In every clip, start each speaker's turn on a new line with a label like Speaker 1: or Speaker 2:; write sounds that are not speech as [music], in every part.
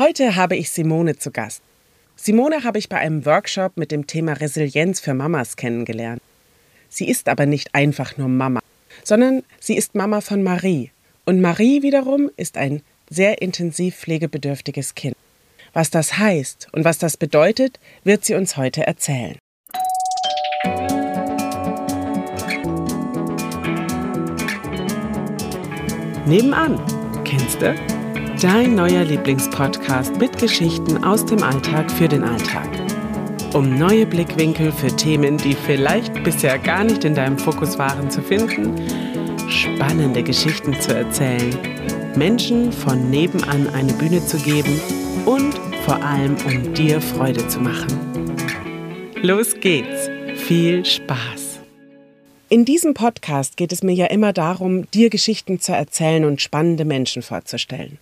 Speaker 1: Heute habe ich Simone zu Gast. Simone habe ich bei einem Workshop mit dem Thema Resilienz für Mamas kennengelernt. Sie ist aber nicht einfach nur Mama, sondern sie ist Mama von Marie. Und Marie wiederum ist ein sehr intensiv pflegebedürftiges Kind. Was das heißt und was das bedeutet, wird sie uns heute erzählen. Nebenan, kennst du? Dein neuer Lieblingspodcast mit Geschichten aus dem Alltag für den Alltag. Um neue Blickwinkel für Themen, die vielleicht bisher gar nicht in deinem Fokus waren, zu finden, spannende Geschichten zu erzählen, Menschen von nebenan eine Bühne zu geben und vor allem um dir Freude zu machen. Los geht's! Viel Spaß! In diesem Podcast geht es mir ja immer darum, dir Geschichten zu erzählen und spannende Menschen vorzustellen.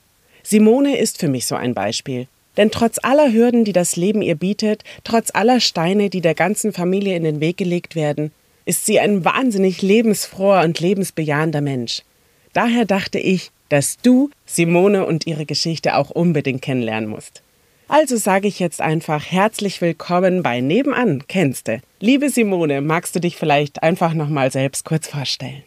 Speaker 1: Simone ist für mich so ein Beispiel. Denn trotz aller Hürden, die das Leben ihr bietet, trotz aller Steine, die der ganzen Familie in den Weg gelegt werden, ist sie ein wahnsinnig lebensfroher und lebensbejahender Mensch. Daher dachte ich, dass du Simone und ihre Geschichte auch unbedingt kennenlernen musst. Also sage ich jetzt einfach herzlich willkommen bei Nebenan, kennste. Liebe Simone, magst du dich vielleicht einfach nochmal selbst kurz vorstellen?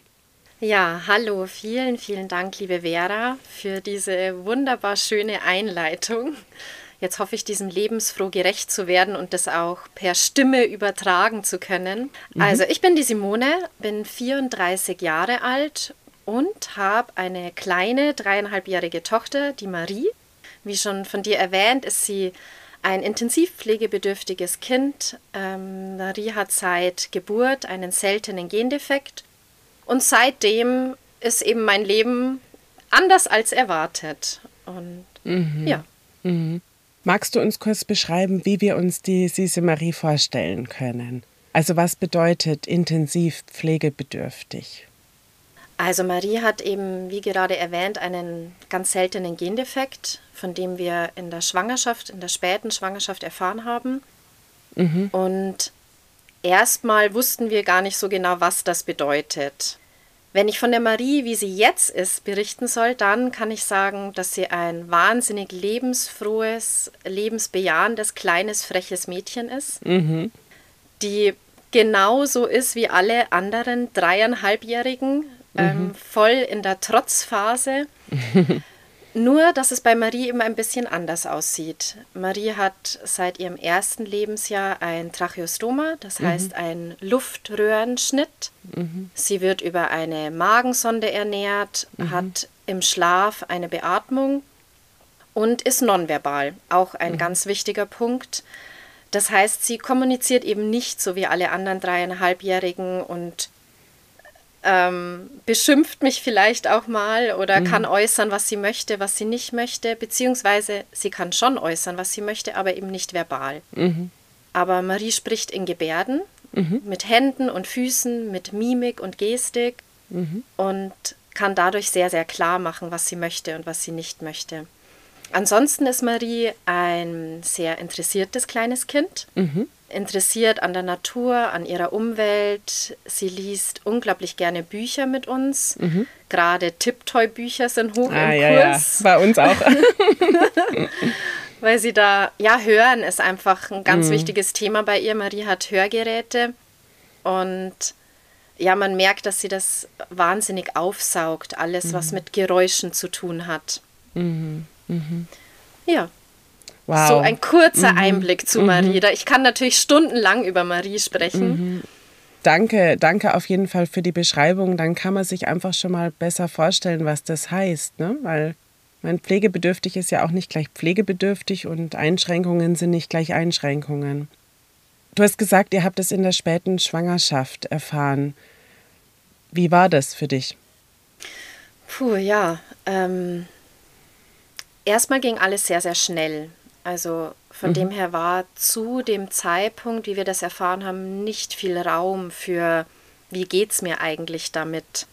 Speaker 2: Ja, hallo, vielen, vielen Dank, liebe Vera, für diese wunderbar schöne Einleitung. Jetzt hoffe ich, diesem lebensfroh gerecht zu werden und das auch per Stimme übertragen zu können. Mhm. Also, ich bin die Simone, bin 34 Jahre alt und habe eine kleine dreieinhalbjährige Tochter, die Marie. Wie schon von dir erwähnt, ist sie ein intensivpflegebedürftiges Kind. Ähm, Marie hat seit Geburt einen seltenen Gendefekt und seitdem ist eben mein Leben anders als erwartet. Und mhm. ja.
Speaker 1: Mhm. Magst du uns kurz beschreiben, wie wir uns die süße Marie vorstellen können? Also was bedeutet intensiv pflegebedürftig?
Speaker 2: Also Marie hat eben, wie gerade erwähnt, einen ganz seltenen Gendefekt, von dem wir in der Schwangerschaft, in der späten Schwangerschaft erfahren haben. Mhm. Und erstmal wussten wir gar nicht so genau, was das bedeutet. Wenn ich von der Marie, wie sie jetzt ist, berichten soll, dann kann ich sagen, dass sie ein wahnsinnig lebensfrohes, lebensbejahendes, kleines, freches Mädchen ist, mhm. die genauso ist wie alle anderen dreieinhalbjährigen, ähm, mhm. ähm, voll in der Trotzphase. [laughs] Nur, dass es bei Marie eben ein bisschen anders aussieht. Marie hat seit ihrem ersten Lebensjahr ein Tracheostoma, das mhm. heißt ein Luftröhrenschnitt. Mhm. Sie wird über eine Magensonde ernährt, mhm. hat im Schlaf eine Beatmung und ist nonverbal, auch ein mhm. ganz wichtiger Punkt. Das heißt, sie kommuniziert eben nicht so wie alle anderen dreieinhalbjährigen und ähm, beschimpft mich vielleicht auch mal oder mhm. kann äußern, was sie möchte, was sie nicht möchte, beziehungsweise sie kann schon äußern, was sie möchte, aber eben nicht verbal. Mhm. Aber Marie spricht in Gebärden, mhm. mit Händen und Füßen, mit Mimik und Gestik mhm. und kann dadurch sehr, sehr klar machen, was sie möchte und was sie nicht möchte. Ansonsten ist Marie ein sehr interessiertes kleines Kind. Interessiert an der Natur, an ihrer Umwelt. Sie liest unglaublich gerne Bücher mit uns. Mhm. Gerade Tipptoy-Bücher sind hoch ah, im ja, Kurs.
Speaker 1: Ja. Bei uns auch. [laughs]
Speaker 2: Weil sie da, ja, hören ist einfach ein ganz mhm. wichtiges Thema bei ihr. Marie hat Hörgeräte und ja, man merkt, dass sie das wahnsinnig aufsaugt, alles, mhm. was mit Geräuschen zu tun hat. Mhm. mhm. Ja, Wow. So ein kurzer mhm. Einblick zu mhm. Marie. Ich kann natürlich stundenlang über Marie sprechen. Mhm.
Speaker 1: Danke, danke auf jeden Fall für die Beschreibung. Dann kann man sich einfach schon mal besser vorstellen, was das heißt, ne? Weil mein pflegebedürftig ist ja auch nicht gleich pflegebedürftig und Einschränkungen sind nicht gleich Einschränkungen. Du hast gesagt, ihr habt es in der späten Schwangerschaft erfahren. Wie war das für dich?
Speaker 2: Puh, ja. Ähm, erstmal ging alles sehr, sehr schnell. Also von mhm. dem her war zu dem Zeitpunkt, wie wir das erfahren haben, nicht viel Raum für, wie geht es mir eigentlich damit.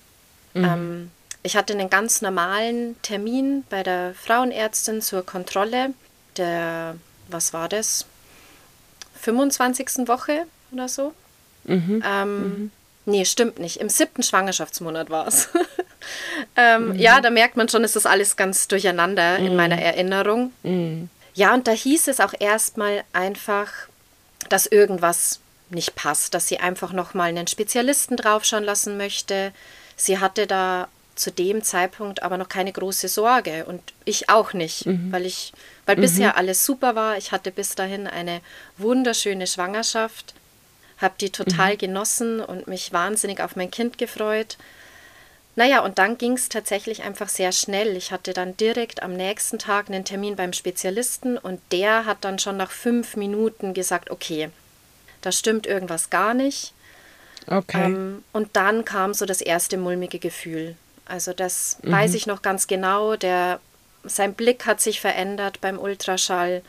Speaker 2: Mhm. Ähm, ich hatte einen ganz normalen Termin bei der Frauenärztin zur Kontrolle der, was war das, 25. Woche oder so. Mhm. Ähm, mhm. Nee, stimmt nicht. Im siebten Schwangerschaftsmonat war es. [laughs] ähm, mhm. Ja, da merkt man schon, ist alles ganz durcheinander mhm. in meiner Erinnerung. Ja, und da hieß es auch erstmal einfach, dass irgendwas nicht passt, dass sie einfach nochmal einen Spezialisten draufschauen lassen möchte. Sie hatte da zu dem Zeitpunkt aber noch keine große Sorge und ich auch nicht, mhm. weil ich, weil mhm. bisher alles super war. Ich hatte bis dahin eine wunderschöne Schwangerschaft, habe die total mhm. genossen und mich wahnsinnig auf mein Kind gefreut. Naja, und dann ging es tatsächlich einfach sehr schnell. Ich hatte dann direkt am nächsten Tag einen Termin beim Spezialisten und der hat dann schon nach fünf Minuten gesagt, okay, da stimmt irgendwas gar nicht. Okay. Ähm, und dann kam so das erste mulmige Gefühl. Also das mhm. weiß ich noch ganz genau. Der, sein Blick hat sich verändert beim Ultraschall.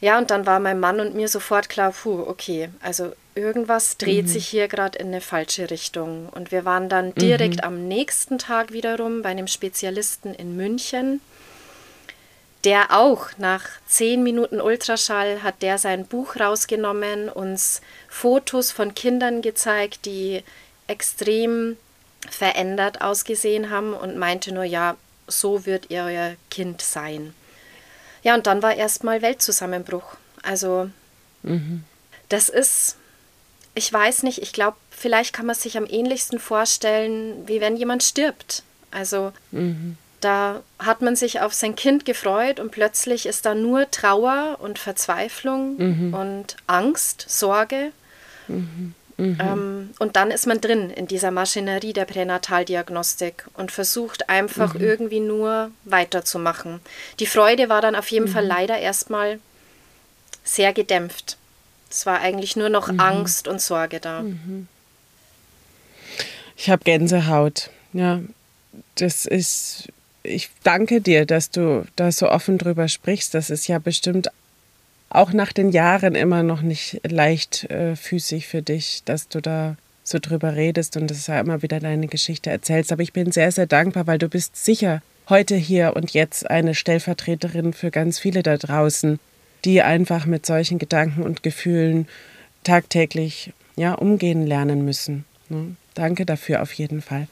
Speaker 2: Ja, und dann war mein Mann und mir sofort klar, puh, okay, also irgendwas dreht mhm. sich hier gerade in eine falsche Richtung. Und wir waren dann direkt mhm. am nächsten Tag wiederum bei einem Spezialisten in München, der auch nach zehn Minuten Ultraschall hat der sein Buch rausgenommen, uns Fotos von Kindern gezeigt, die extrem verändert ausgesehen haben und meinte nur, ja, so wird ihr euer Kind sein. Ja, und dann war erstmal Weltzusammenbruch. Also, mhm. das ist, ich weiß nicht, ich glaube, vielleicht kann man sich am ähnlichsten vorstellen, wie wenn jemand stirbt. Also, mhm. da hat man sich auf sein Kind gefreut und plötzlich ist da nur Trauer und Verzweiflung mhm. und Angst, Sorge. Mhm. Mhm. Ähm, und dann ist man drin in dieser Maschinerie der Pränataldiagnostik und versucht einfach mhm. irgendwie nur weiterzumachen. Die Freude war dann auf jeden mhm. Fall leider erstmal sehr gedämpft. Es war eigentlich nur noch mhm. Angst und Sorge da. Mhm.
Speaker 1: Ich habe Gänsehaut. Ja, das ist. Ich danke dir, dass du da so offen drüber sprichst. Das ist ja bestimmt auch nach den Jahren immer noch nicht leichtfüßig äh, für dich, dass du da so drüber redest und das ja immer wieder deine Geschichte erzählst. Aber ich bin sehr, sehr dankbar, weil du bist sicher heute hier und jetzt eine Stellvertreterin für ganz viele da draußen, die einfach mit solchen Gedanken und Gefühlen tagtäglich ja, umgehen lernen müssen. Ne? Danke dafür auf jeden Fall.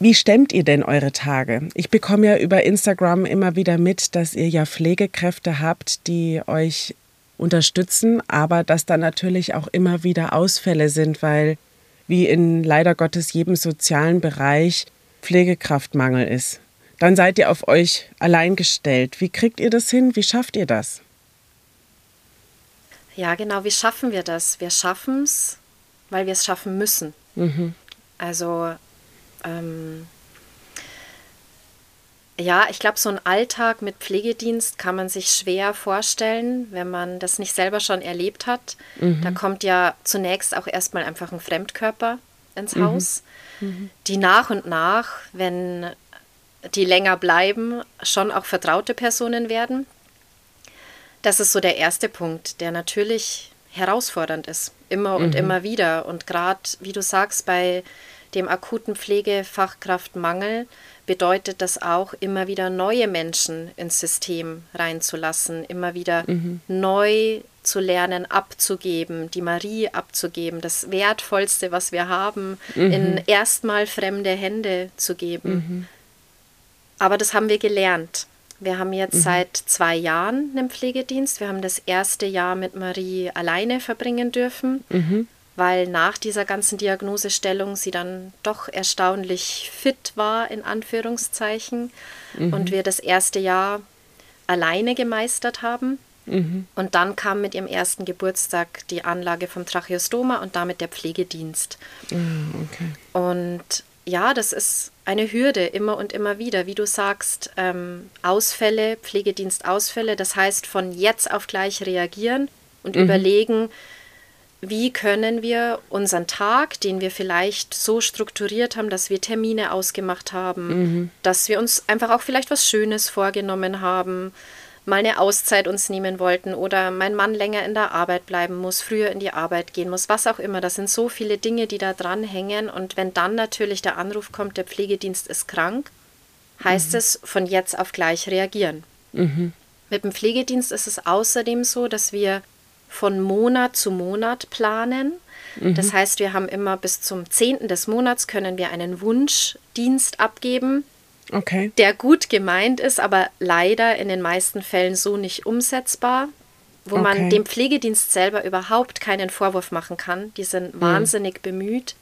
Speaker 1: Wie stemmt ihr denn eure Tage? Ich bekomme ja über Instagram immer wieder mit, dass ihr ja Pflegekräfte habt, die euch unterstützen, aber dass da natürlich auch immer wieder Ausfälle sind, weil wie in leider Gottes jedem sozialen Bereich Pflegekraftmangel ist. Dann seid ihr auf euch allein gestellt. Wie kriegt ihr das hin? Wie schafft ihr das?
Speaker 2: Ja, genau, wie schaffen wir das? Wir schaffen es, weil wir es schaffen müssen. Mhm. Also ähm, ja, ich glaube, so ein Alltag mit Pflegedienst kann man sich schwer vorstellen, wenn man das nicht selber schon erlebt hat. Mhm. Da kommt ja zunächst auch erstmal einfach ein Fremdkörper ins mhm. Haus, mhm. die nach und nach, wenn die länger bleiben, schon auch vertraute Personen werden. Das ist so der erste Punkt, der natürlich herausfordernd ist, immer und mhm. immer wieder. Und gerade, wie du sagst, bei dem akuten Pflegefachkraftmangel bedeutet das auch, immer wieder neue Menschen ins System reinzulassen, immer wieder mhm. neu zu lernen, abzugeben, die Marie abzugeben, das Wertvollste, was wir haben, mhm. in erstmal fremde Hände zu geben. Mhm. Aber das haben wir gelernt. Wir haben jetzt mhm. seit zwei Jahren einen Pflegedienst. Wir haben das erste Jahr mit Marie alleine verbringen dürfen. Mhm weil nach dieser ganzen Diagnosestellung sie dann doch erstaunlich fit war, in Anführungszeichen, mhm. und wir das erste Jahr alleine gemeistert haben. Mhm. Und dann kam mit ihrem ersten Geburtstag die Anlage vom Tracheostoma und damit der Pflegedienst. Mhm, okay. Und ja, das ist eine Hürde immer und immer wieder. Wie du sagst, ähm, Ausfälle, Pflegedienstausfälle, das heißt von jetzt auf gleich reagieren und mhm. überlegen, wie können wir unseren Tag, den wir vielleicht so strukturiert haben, dass wir Termine ausgemacht haben, mhm. dass wir uns einfach auch vielleicht was Schönes vorgenommen haben, mal eine Auszeit uns nehmen wollten oder mein Mann länger in der Arbeit bleiben muss, früher in die Arbeit gehen muss, was auch immer. Das sind so viele Dinge, die da dran hängen. Und wenn dann natürlich der Anruf kommt, der Pflegedienst ist krank, heißt mhm. es von jetzt auf gleich reagieren. Mhm. Mit dem Pflegedienst ist es außerdem so, dass wir von Monat zu Monat planen. Mhm. Das heißt, wir haben immer bis zum 10. des Monats können wir einen Wunschdienst abgeben,
Speaker 1: okay.
Speaker 2: der gut gemeint ist, aber leider in den meisten Fällen so nicht umsetzbar, wo okay. man dem Pflegedienst selber überhaupt keinen Vorwurf machen kann. Die sind mhm. wahnsinnig bemüht,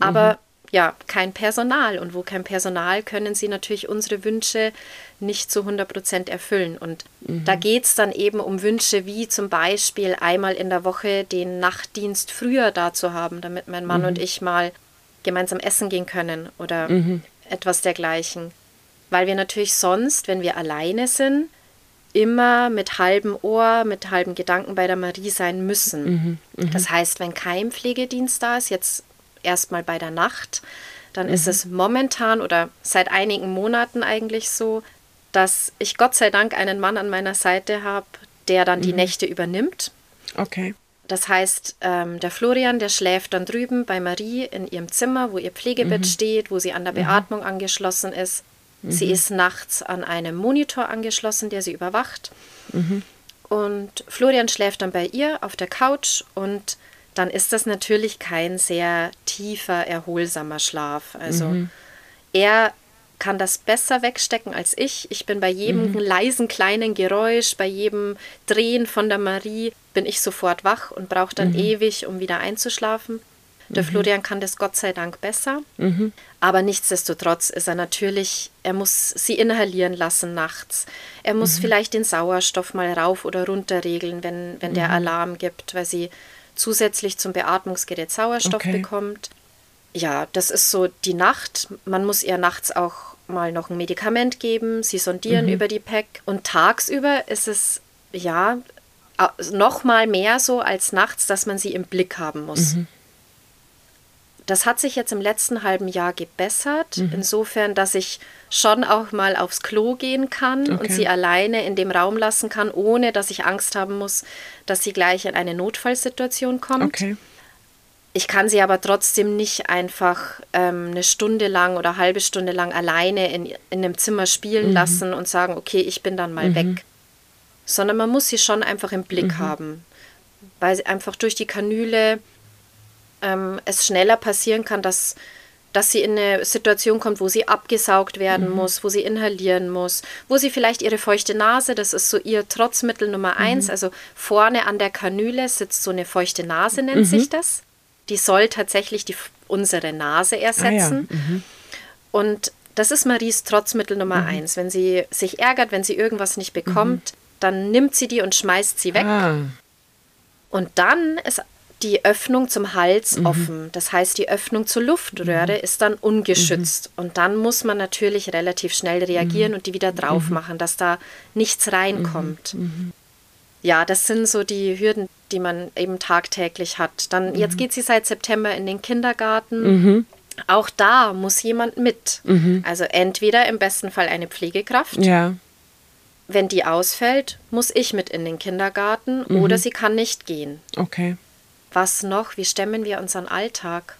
Speaker 2: aber mhm ja, kein Personal. Und wo kein Personal, können sie natürlich unsere Wünsche nicht zu 100 Prozent erfüllen. Und mhm. da geht es dann eben um Wünsche wie zum Beispiel einmal in der Woche den Nachtdienst früher da zu haben, damit mein Mann mhm. und ich mal gemeinsam essen gehen können oder mhm. etwas dergleichen. Weil wir natürlich sonst, wenn wir alleine sind, immer mit halbem Ohr, mit halben Gedanken bei der Marie sein müssen. Mhm. Mhm. Das heißt, wenn kein Pflegedienst da ist, jetzt erstmal bei der Nacht. Dann mhm. ist es momentan oder seit einigen Monaten eigentlich so, dass ich Gott sei Dank einen Mann an meiner Seite habe, der dann mhm. die Nächte übernimmt.
Speaker 1: Okay.
Speaker 2: Das heißt, ähm, der Florian, der schläft dann drüben bei Marie in ihrem Zimmer, wo ihr Pflegebett mhm. steht, wo sie an der mhm. Beatmung angeschlossen ist. Sie mhm. ist nachts an einem Monitor angeschlossen, der sie überwacht. Mhm. Und Florian schläft dann bei ihr auf der Couch und dann ist das natürlich kein sehr tiefer, erholsamer Schlaf. Also mhm. er kann das besser wegstecken als ich. Ich bin bei jedem mhm. leisen kleinen Geräusch, bei jedem Drehen von der Marie, bin ich sofort wach und brauche dann mhm. ewig, um wieder einzuschlafen. Der mhm. Florian kann das Gott sei Dank besser. Mhm. Aber nichtsdestotrotz ist er natürlich, er muss sie inhalieren lassen nachts. Er muss mhm. vielleicht den Sauerstoff mal rauf oder runter regeln, wenn, wenn der mhm. Alarm gibt, weil sie zusätzlich zum Beatmungsgerät Sauerstoff okay. bekommt. Ja, das ist so die Nacht. Man muss ihr nachts auch mal noch ein Medikament geben. Sie sondieren mhm. über die PEC. Und tagsüber ist es ja noch mal mehr so als nachts, dass man sie im Blick haben muss. Mhm. Das hat sich jetzt im letzten halben Jahr gebessert, mhm. insofern, dass ich schon auch mal aufs Klo gehen kann okay. und sie alleine in dem Raum lassen kann, ohne dass ich Angst haben muss, dass sie gleich in eine Notfallsituation kommt. Okay. Ich kann sie aber trotzdem nicht einfach ähm, eine Stunde lang oder eine halbe Stunde lang alleine in, in einem Zimmer spielen mhm. lassen und sagen, okay, ich bin dann mal mhm. weg. Sondern man muss sie schon einfach im Blick mhm. haben, weil sie einfach durch die Kanüle ähm, es schneller passieren kann, dass, dass sie in eine Situation kommt, wo sie abgesaugt werden mhm. muss, wo sie inhalieren muss, wo sie vielleicht ihre feuchte Nase, das ist so ihr Trotzmittel Nummer mhm. eins, also vorne an der Kanüle sitzt so eine feuchte Nase, nennt mhm. sich das. Die soll tatsächlich die, unsere Nase ersetzen. Ah, ja. Mhm. Und das ist Maries Trotzmittel Nummer mhm. eins. Wenn sie sich ärgert, wenn sie irgendwas nicht bekommt, mhm. dann nimmt sie die und schmeißt sie weg. Ah. Und dann ist die Öffnung zum Hals mhm. offen. Das heißt, die Öffnung zur Luftröhre mhm. ist dann ungeschützt. Mhm. Und dann muss man natürlich relativ schnell reagieren mhm. und die wieder drauf mhm. machen, dass da nichts reinkommt. Mhm. Ja, das sind so die Hürden, die man eben tagtäglich hat. Dann, jetzt geht sie seit September in den Kindergarten. Auch da muss jemand mit. Also entweder im besten Fall eine Pflegekraft.
Speaker 1: Ja.
Speaker 2: Wenn die ausfällt, muss ich mit in den Kindergarten oder sie kann nicht gehen.
Speaker 1: Okay.
Speaker 2: Was noch? Wie stemmen wir unseren Alltag?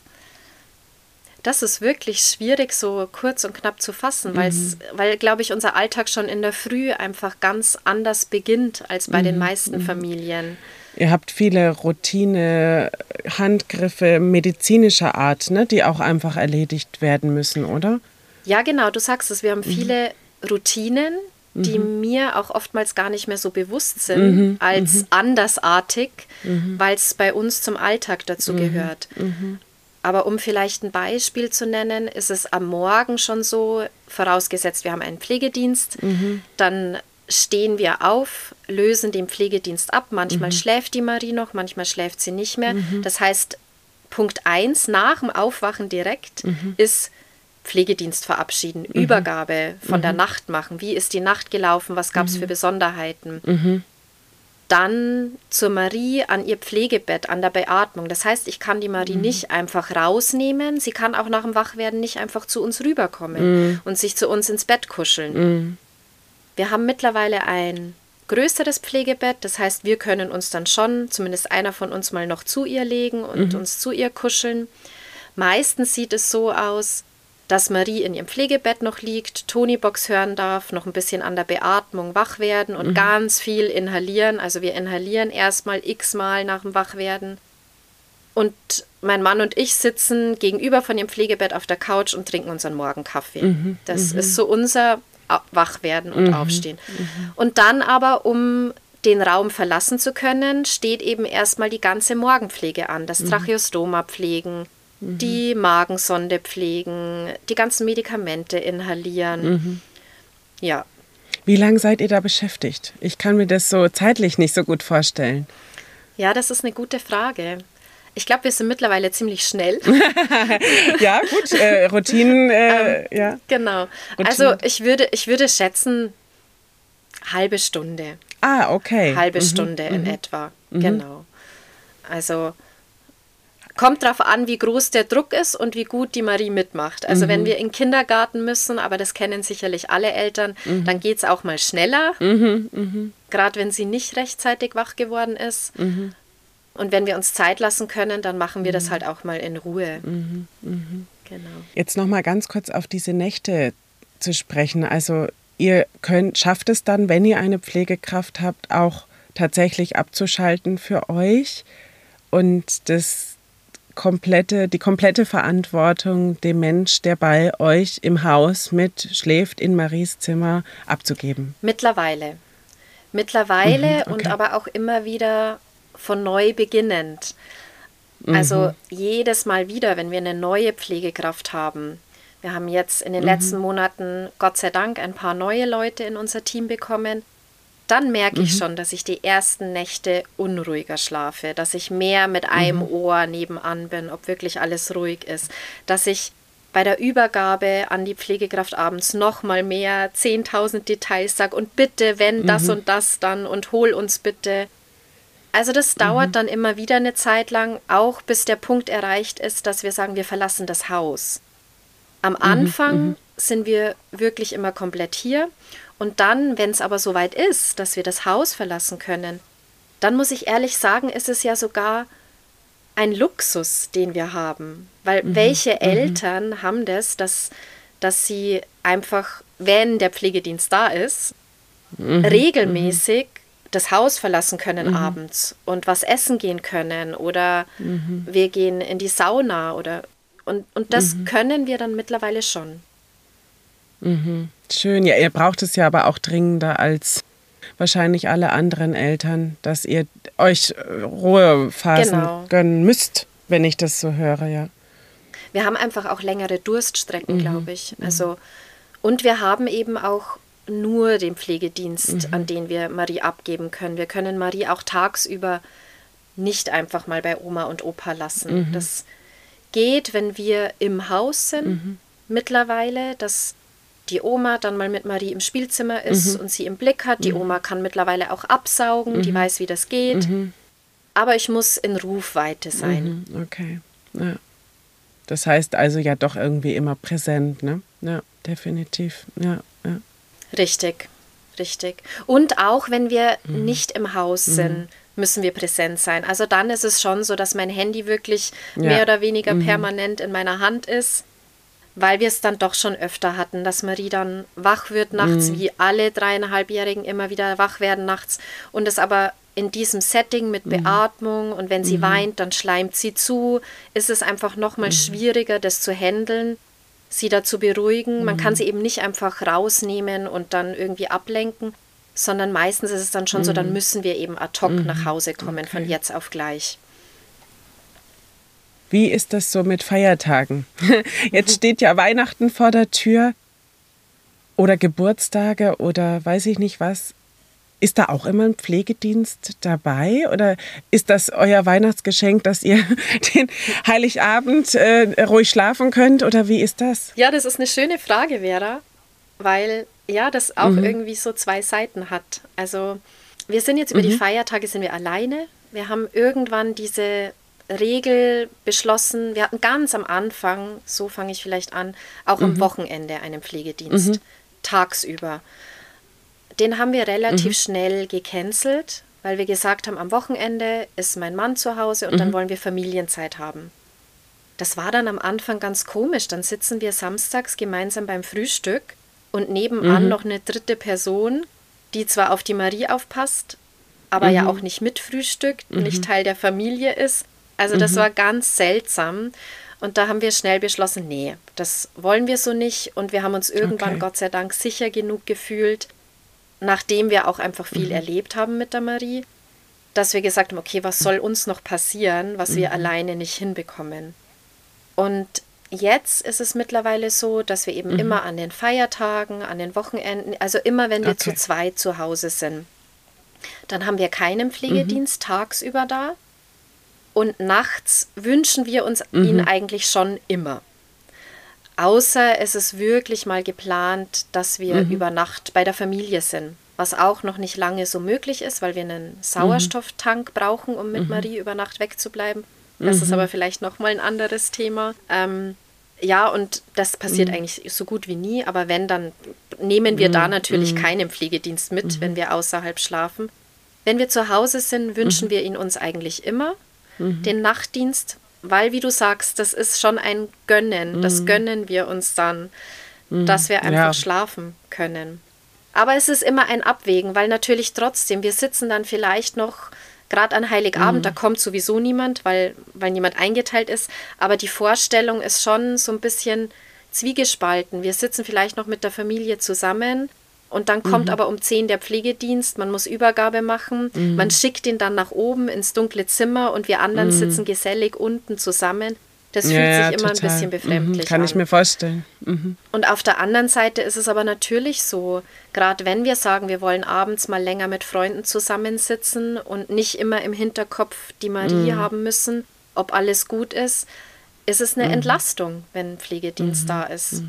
Speaker 2: Das ist wirklich schwierig, so kurz und knapp zu fassen, mhm. weil, glaube ich, unser Alltag schon in der Früh einfach ganz anders beginnt als bei mhm. den meisten mhm. Familien.
Speaker 1: Ihr habt viele Routine, Handgriffe medizinischer Art, ne, die auch einfach erledigt werden müssen, oder?
Speaker 2: Ja, genau, du sagst es. Wir haben mhm. viele Routinen, die mhm. mir auch oftmals gar nicht mehr so bewusst sind mhm. als mhm. andersartig, mhm. weil es bei uns zum Alltag dazu mhm. gehört. Mhm. Aber um vielleicht ein Beispiel zu nennen, ist es am Morgen schon so, vorausgesetzt, wir haben einen Pflegedienst, dann stehen wir auf, lösen den Pflegedienst ab. Manchmal schläft die Marie noch, manchmal schläft sie nicht mehr. Das heißt, Punkt 1 nach dem Aufwachen direkt ist Pflegedienst verabschieden, mhm. Übergabe von mhm. der Nacht machen. Wie ist die Nacht gelaufen? Was gab es mhm. für Besonderheiten? Mhm. Dann zur Marie an ihr Pflegebett, an der Beatmung. Das heißt, ich kann die Marie mhm. nicht einfach rausnehmen. Sie kann auch nach dem Wachwerden nicht einfach zu uns rüberkommen mhm. und sich zu uns ins Bett kuscheln. Wir haben mittlerweile ein größeres Pflegebett. Das heißt, wir können uns dann schon, zumindest einer von uns mal noch zu ihr legen und uns zu ihr kuscheln. Meistens sieht es so aus, dass Marie in ihrem Pflegebett noch liegt, Tonybox hören darf, noch ein bisschen an der Beatmung wach werden und mhm. ganz viel inhalieren. Also wir inhalieren erstmal x-mal nach dem Wachwerden. Und mein Mann und ich sitzen gegenüber von ihrem Pflegebett auf der Couch und trinken unseren Morgenkaffee. Mhm. Das mhm. ist so unser Wachwerden und mhm. Aufstehen. Mhm. Und dann aber, um den Raum verlassen zu können, steht eben erstmal die ganze Morgenpflege an. Das mhm. Tracheostoma pflegen, mhm. die Magensonde pflegen, die ganzen Medikamente inhalieren. Mhm. Ja.
Speaker 1: Wie lange seid ihr da beschäftigt? Ich kann mir das so zeitlich nicht so gut vorstellen.
Speaker 2: Ja, das ist eine gute Frage. Ich glaube, wir sind mittlerweile ziemlich schnell. [laughs]
Speaker 1: ja, gut, äh, Routinen, [laughs] äh, ähm, ja.
Speaker 2: Genau. Routinen. Also ich würde, ich würde schätzen, halbe Stunde.
Speaker 1: Ah, okay.
Speaker 2: Halbe mhm. Stunde in mhm. etwa. Mhm. Genau. Also kommt darauf an, wie groß der Druck ist und wie gut die Marie mitmacht. Also mhm. wenn wir in den Kindergarten müssen, aber das kennen sicherlich alle Eltern, mhm. dann geht es auch mal schneller. Mhm. mhm. Gerade wenn sie nicht rechtzeitig wach geworden ist. Mhm. Und wenn wir uns Zeit lassen können, dann machen wir das mhm. halt auch mal in Ruhe.
Speaker 1: Genau. Jetzt noch mal ganz kurz auf diese Nächte zu sprechen. Also ihr könnt, schafft es dann, wenn ihr eine Pflegekraft habt, auch tatsächlich abzuschalten für euch und das komplette, die komplette Verantwortung dem Mensch, der bei euch im Haus mit schläft, in Maries Zimmer abzugeben?
Speaker 2: Mittlerweile. Mittlerweile mhm, okay. und aber auch immer wieder von neu beginnend. Also mhm. jedes Mal wieder, wenn wir eine neue Pflegekraft haben. Wir haben jetzt in den mhm. letzten Monaten Gott sei Dank ein paar neue Leute in unser Team bekommen dann merke ich mhm. schon, dass ich die ersten Nächte unruhiger schlafe, dass ich mehr mit einem mhm. Ohr nebenan bin, ob wirklich alles ruhig ist, dass ich bei der Übergabe an die Pflegekraft abends noch mal mehr 10.000 Details sage und bitte, wenn das mhm. und das dann und hol uns bitte. Also das dauert mhm. dann immer wieder eine Zeit lang, auch bis der Punkt erreicht ist, dass wir sagen, wir verlassen das Haus. Am mhm. Anfang sind wir wirklich immer komplett hier und dann, wenn es aber soweit ist, dass wir das Haus verlassen können, dann muss ich ehrlich sagen, ist es ja sogar ein Luxus, den wir haben. Weil mhm. welche mhm. Eltern haben das, dass, dass sie einfach, wenn der Pflegedienst da ist, mhm. regelmäßig mhm. das Haus verlassen können mhm. abends und was essen gehen können oder mhm. wir gehen in die Sauna oder und, und das können wir dann mittlerweile schon.
Speaker 1: Schön. Ja, ihr braucht es ja aber auch dringender als wahrscheinlich alle anderen Eltern, dass ihr euch äh, Ruhephasen genau. gönnen müsst, wenn ich das so höre, ja.
Speaker 2: Wir haben einfach auch längere Durststrecken, mhm. glaube ich. Mhm. Also, und wir haben eben auch nur den Pflegedienst, mhm. an den wir Marie abgeben können. Wir können Marie auch tagsüber nicht einfach mal bei Oma und Opa lassen. Mhm. Das geht, wenn wir im Haus sind mhm. mittlerweile. Das die Oma dann mal mit Marie im Spielzimmer ist mhm. und sie im Blick hat. Die mhm. Oma kann mittlerweile auch absaugen, mhm. die weiß, wie das geht. Mhm. Aber ich muss in Rufweite sein.
Speaker 1: Mhm. Okay. Ja. Das heißt also ja doch irgendwie immer präsent, ne? Ja, definitiv. Ja, ja.
Speaker 2: Richtig, richtig. Und auch wenn wir mhm. nicht im Haus sind, müssen wir präsent sein. Also dann ist es schon so, dass mein Handy wirklich ja. mehr oder weniger permanent in meiner Hand ist weil wir es dann doch schon öfter hatten, dass Marie dann wach wird nachts, mhm. wie alle dreieinhalbjährigen immer wieder wach werden nachts und es aber in diesem Setting mit mhm. Beatmung und wenn sie mhm. weint, dann schleimt sie zu, ist es einfach noch mal mhm. schwieriger, das zu handeln, sie da zu beruhigen. Man kann mhm. sie eben nicht einfach rausnehmen und dann irgendwie ablenken, sondern meistens ist es dann schon so, dann mhm. müssen wir eben ad hoc nach Hause kommen, okay. von jetzt auf gleich.
Speaker 1: Wie ist das so mit Feiertagen? [laughs] Jetzt steht ja Weihnachten vor der Tür oder Geburtstage oder weiß ich nicht was. Ist da auch immer ein Pflegedienst dabei oder ist das euer Weihnachtsgeschenk, dass ihr [laughs] den Heiligabend äh, ruhig schlafen könnt oder wie ist das?
Speaker 2: Ja, das ist eine schöne Frage, Vera, weil ja, das auch mhm. irgendwie so zwei Seiten hat. Also wir sind jetzt über mhm. die Feiertage sind wir alleine. Wir haben irgendwann diese Regel beschlossen. Wir hatten ganz am Anfang, so fange ich vielleicht an, auch mhm. am Wochenende einen Pflegedienst, mhm. tagsüber. Den haben wir relativ mhm. schnell gecancelt, weil wir gesagt haben, am Wochenende ist mein Mann zu Hause und dann mhm. wollen wir Familienzeit haben. das war dann am Anfang ganz komisch. Dann sitzen wir samstags gemeinsam beim Frühstück und nebenan mhm. noch eine dritte Person, die zwar auf die Marie aufpasst, aber mhm. ja auch nicht mitfrühstückt, mhm. nicht Teil der Familie ist. Also das mhm. war ganz seltsam. Und da haben wir schnell beschlossen, nee, das wollen wir so nicht. Und wir haben uns irgendwann, okay. Gott sei Dank, sicher genug gefühlt, nachdem wir auch einfach viel mhm. erlebt haben mit der Marie, dass wir gesagt haben, okay, was soll uns noch passieren, was wir mhm. alleine nicht hinbekommen. Und jetzt ist es mittlerweile so, dass wir eben mhm. immer an den Feiertagen, an den Wochenenden, also immer wenn wir okay. zu zweit zu Hause sind, dann haben wir keinen Pflegedienst mhm. tagsüber da. Und nachts wünschen wir uns mhm. ihn eigentlich schon immer. Außer es ist wirklich mal geplant, dass wir mhm. über Nacht bei der Familie sind. Was auch noch nicht lange so möglich ist, weil wir einen Sauerstofftank brauchen, um mit mhm. Marie über Nacht wegzubleiben. Das ist mhm. aber vielleicht nochmal ein anderes Thema. Ähm, ja, und das passiert mhm. eigentlich so gut wie nie, aber wenn, dann nehmen wir mhm. da natürlich mhm. keinen Pflegedienst mit, mhm. wenn wir außerhalb schlafen. Wenn wir zu Hause sind, wünschen mhm. wir ihn uns eigentlich immer, mhm. den Nachtdienst, weil, wie du sagst, das ist schon ein Gönnen. Das gönnen wir uns dann, dass wir einfach ja. schlafen können. Aber es ist immer ein Abwägen, weil natürlich trotzdem, wir sitzen dann vielleicht noch Gerade an Heiligabend, mhm. da kommt sowieso niemand, weil, weil niemand eingeteilt ist. Aber die Vorstellung ist schon so ein bisschen zwiegespalten. Wir sitzen vielleicht noch mit der Familie zusammen und dann kommt mhm. aber um 10 der Pflegedienst, man muss Übergabe machen, mhm. man schickt ihn dann nach oben ins dunkle Zimmer und wir anderen mhm. sitzen gesellig unten zusammen. Das fühlt ja, sich immer total. ein bisschen befremdlich
Speaker 1: mhm, kann
Speaker 2: an.
Speaker 1: ich mir vorstellen.
Speaker 2: Mhm. Und auf der anderen Seite ist es aber natürlich so, gerade wenn wir sagen, wir wollen abends mal länger mit Freunden zusammensitzen und nicht immer im Hinterkopf die Marie mhm. haben müssen, ob alles gut ist, ist es eine. Entlastung, wenn Pflegedienst da ist.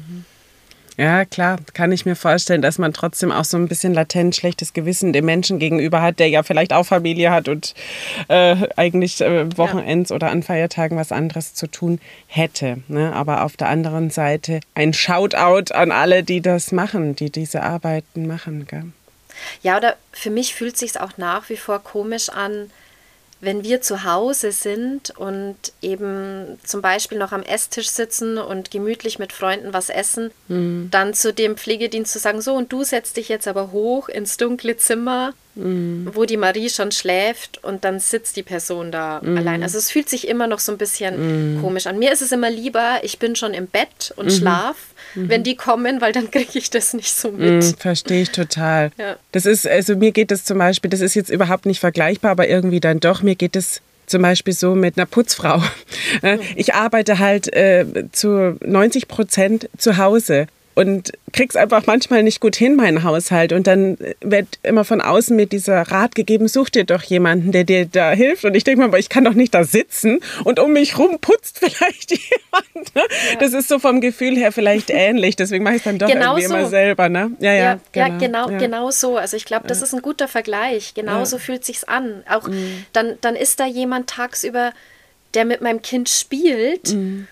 Speaker 1: Ja, klar, kann ich mir vorstellen, dass man trotzdem auch so ein bisschen latent schlechtes Gewissen dem Menschen gegenüber hat, der ja vielleicht auch Familie hat und äh, eigentlich äh, Wochenends ja. oder an Feiertagen was anderes zu tun hätte. Ne? Aber auf der anderen Seite ein Shoutout an alle, die das machen, die diese Arbeiten machen. Gell?
Speaker 2: Ja, oder für mich fühlt es sich auch nach wie vor komisch an, wenn wir zu Hause sind und eben zum Beispiel noch am Esstisch sitzen und gemütlich mit Freunden was essen, mhm. dann zu dem Pflegedienst zu sagen, so und du setzt dich jetzt aber hoch ins dunkle Zimmer, mhm. wo die Marie schon schläft und dann sitzt die Person da mhm. allein. Also es fühlt sich immer noch so ein bisschen mhm. komisch an. Mir ist es immer lieber, ich bin schon im Bett und mhm. schlaf, mhm. wenn die kommen, weil dann kriege ich das nicht so mit.
Speaker 1: Mm, verstehe ich total. Ja. Das ist, also mir geht das zum Beispiel, das ist jetzt überhaupt nicht vergleichbar, aber irgendwie dann doch, mir geht es zum Beispiel so mit einer Putzfrau. [laughs] Mhm. Ich arbeite halt äh, zu 90 Prozent zu Hause und krieg's einfach manchmal nicht gut hin, mein Haushalt. Und dann wird immer von außen mir dieser Rat gegeben, such dir doch jemanden, der dir da hilft. Und ich denke mir, aber ich kann doch nicht da sitzen und um mich rum putzt [laughs] vielleicht jemand. Ne? Ja. Das ist so vom Gefühl her vielleicht [laughs] ähnlich. Deswegen mache ich es dann doch genau irgendwie so. immer selber. Ne?
Speaker 2: Ja, ja, ja, genau, ja, genau, ja. genau so. Also ich glaube, das ist ein guter Vergleich. Genauso ja. fühlt sich's an. Auch mhm. dann, dann ist da jemand tagsüber, der mit meinem Kind spielt mhm.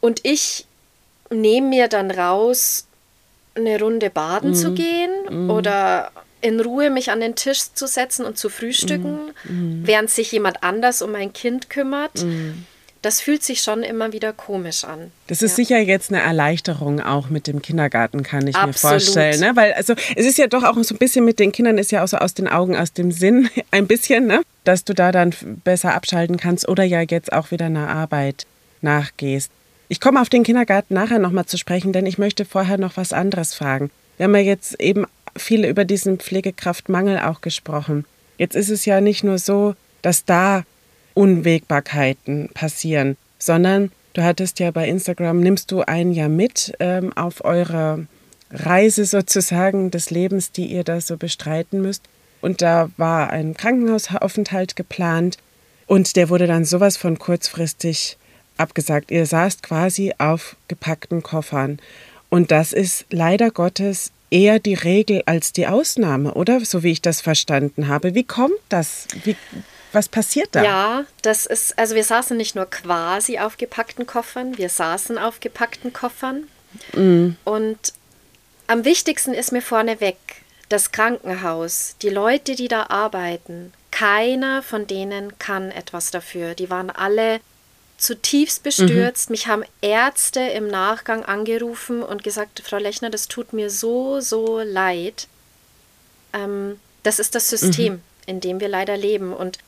Speaker 2: und ich nehme mir dann raus, eine Runde baden mhm. zu gehen mhm. oder in Ruhe mich an den Tisch zu setzen und zu frühstücken, mhm. mhm. während sich jemand anders um mein Kind kümmert. Mhm. Das fühlt sich schon immer wieder komisch an.
Speaker 1: Das ist ja. sicher jetzt eine Erleichterung auch mit dem Kindergarten, kann ich Absolut. mir vorstellen. Ne? Weil also es ist ja doch auch so ein bisschen mit den Kindern ist ja auch so aus den Augen, aus dem Sinn [laughs] ein bisschen, ne? dass du da dann besser abschalten kannst oder ja jetzt auch wieder einer Arbeit nachgehst. Ich komme auf den Kindergarten nachher nochmal zu sprechen, denn ich möchte vorher noch was anderes fragen. Wir haben ja jetzt eben viel über diesen Pflegekraftmangel auch gesprochen. Jetzt ist es ja nicht nur so, dass da Unwägbarkeiten passieren, sondern du hattest ja bei Instagram, nimmst du einen ja mit ähm, auf eure Reise sozusagen des Lebens, die ihr da so bestreiten müsst. Und da war ein Krankenhausaufenthalt geplant und der wurde dann sowas von kurzfristig abgesagt. Ihr saßt quasi auf gepackten Koffern. Und das ist leider Gottes eher die Regel als die Ausnahme, oder? So wie ich das verstanden habe. Wie kommt das? Wie, was passiert da?
Speaker 2: Ja, das ist, also wir saßen nicht nur quasi auf gepackten Koffern, wir saßen auf gepackten Koffern. Mm. Und am wichtigsten ist mir vorneweg, das Krankenhaus, die Leute, die da arbeiten, keiner von denen kann etwas dafür. Die waren alle zutiefst bestürzt. Mhm. Mich haben Ärzte im Nachgang angerufen und gesagt, Frau Lechner, das tut mir so, so leid. Ähm, das ist das System, mhm. in dem wir leider leben. Und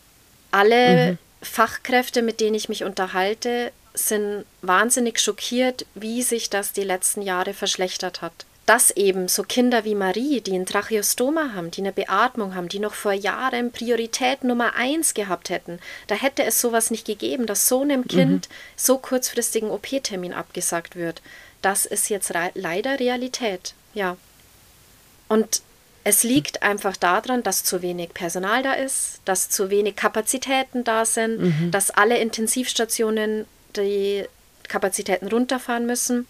Speaker 2: alle mhm. Fachkräfte, mit denen ich mich unterhalte, sind wahnsinnig schockiert, wie sich das die letzten Jahre verschlechtert hat dass eben so Kinder wie Marie, die ein Tracheostoma haben, die eine Beatmung haben, die noch vor Jahren Priorität Nummer eins gehabt hätten, da hätte es sowas nicht gegeben, dass so einem Kind mhm. so kurzfristigen OP-Termin abgesagt wird. Das ist jetzt leider Realität, ja. Und es liegt einfach daran, dass zu wenig Personal da ist, dass zu wenig Kapazitäten da sind, mhm. dass alle Intensivstationen die Kapazitäten runterfahren müssen.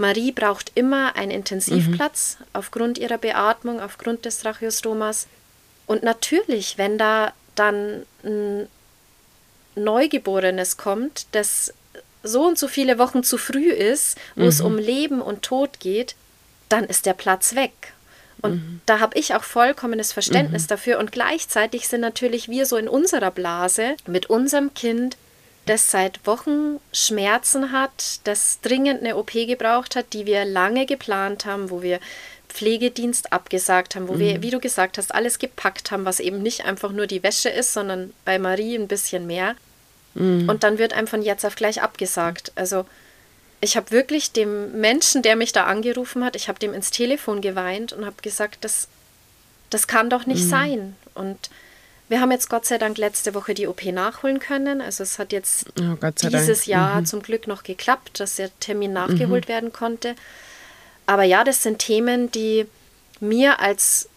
Speaker 2: Marie braucht immer einen Intensivplatz mhm. aufgrund ihrer Beatmung, aufgrund des Tracheostomas. Und natürlich, wenn da dann ein Neugeborenes kommt, das so und so viele Wochen zu früh ist, wo mhm. es um Leben und Tod geht, dann ist der Platz weg. Und mhm. da habe ich auch vollkommenes Verständnis mhm. dafür. Und gleichzeitig sind natürlich wir so in unserer Blase mit unserem Kind das seit Wochen Schmerzen hat, das dringend eine OP gebraucht hat, die wir lange geplant haben, wo wir Pflegedienst abgesagt haben, wo mhm. wir, wie du gesagt hast, alles gepackt haben, was eben nicht einfach nur die Wäsche ist, sondern bei Marie ein bisschen mehr. Mhm. Und dann wird einem von jetzt auf gleich abgesagt. Also ich habe wirklich dem Menschen, der mich da angerufen hat, ich habe dem ins Telefon geweint und habe gesagt, das, das kann doch nicht mhm. sein. Und wir haben jetzt Gott sei Dank letzte Woche die OP nachholen können. Also es hat jetzt oh, dieses Dank. Jahr mhm. zum Glück noch geklappt, dass der Termin nachgeholt mhm. werden konnte. Aber ja, das sind Themen, die mir als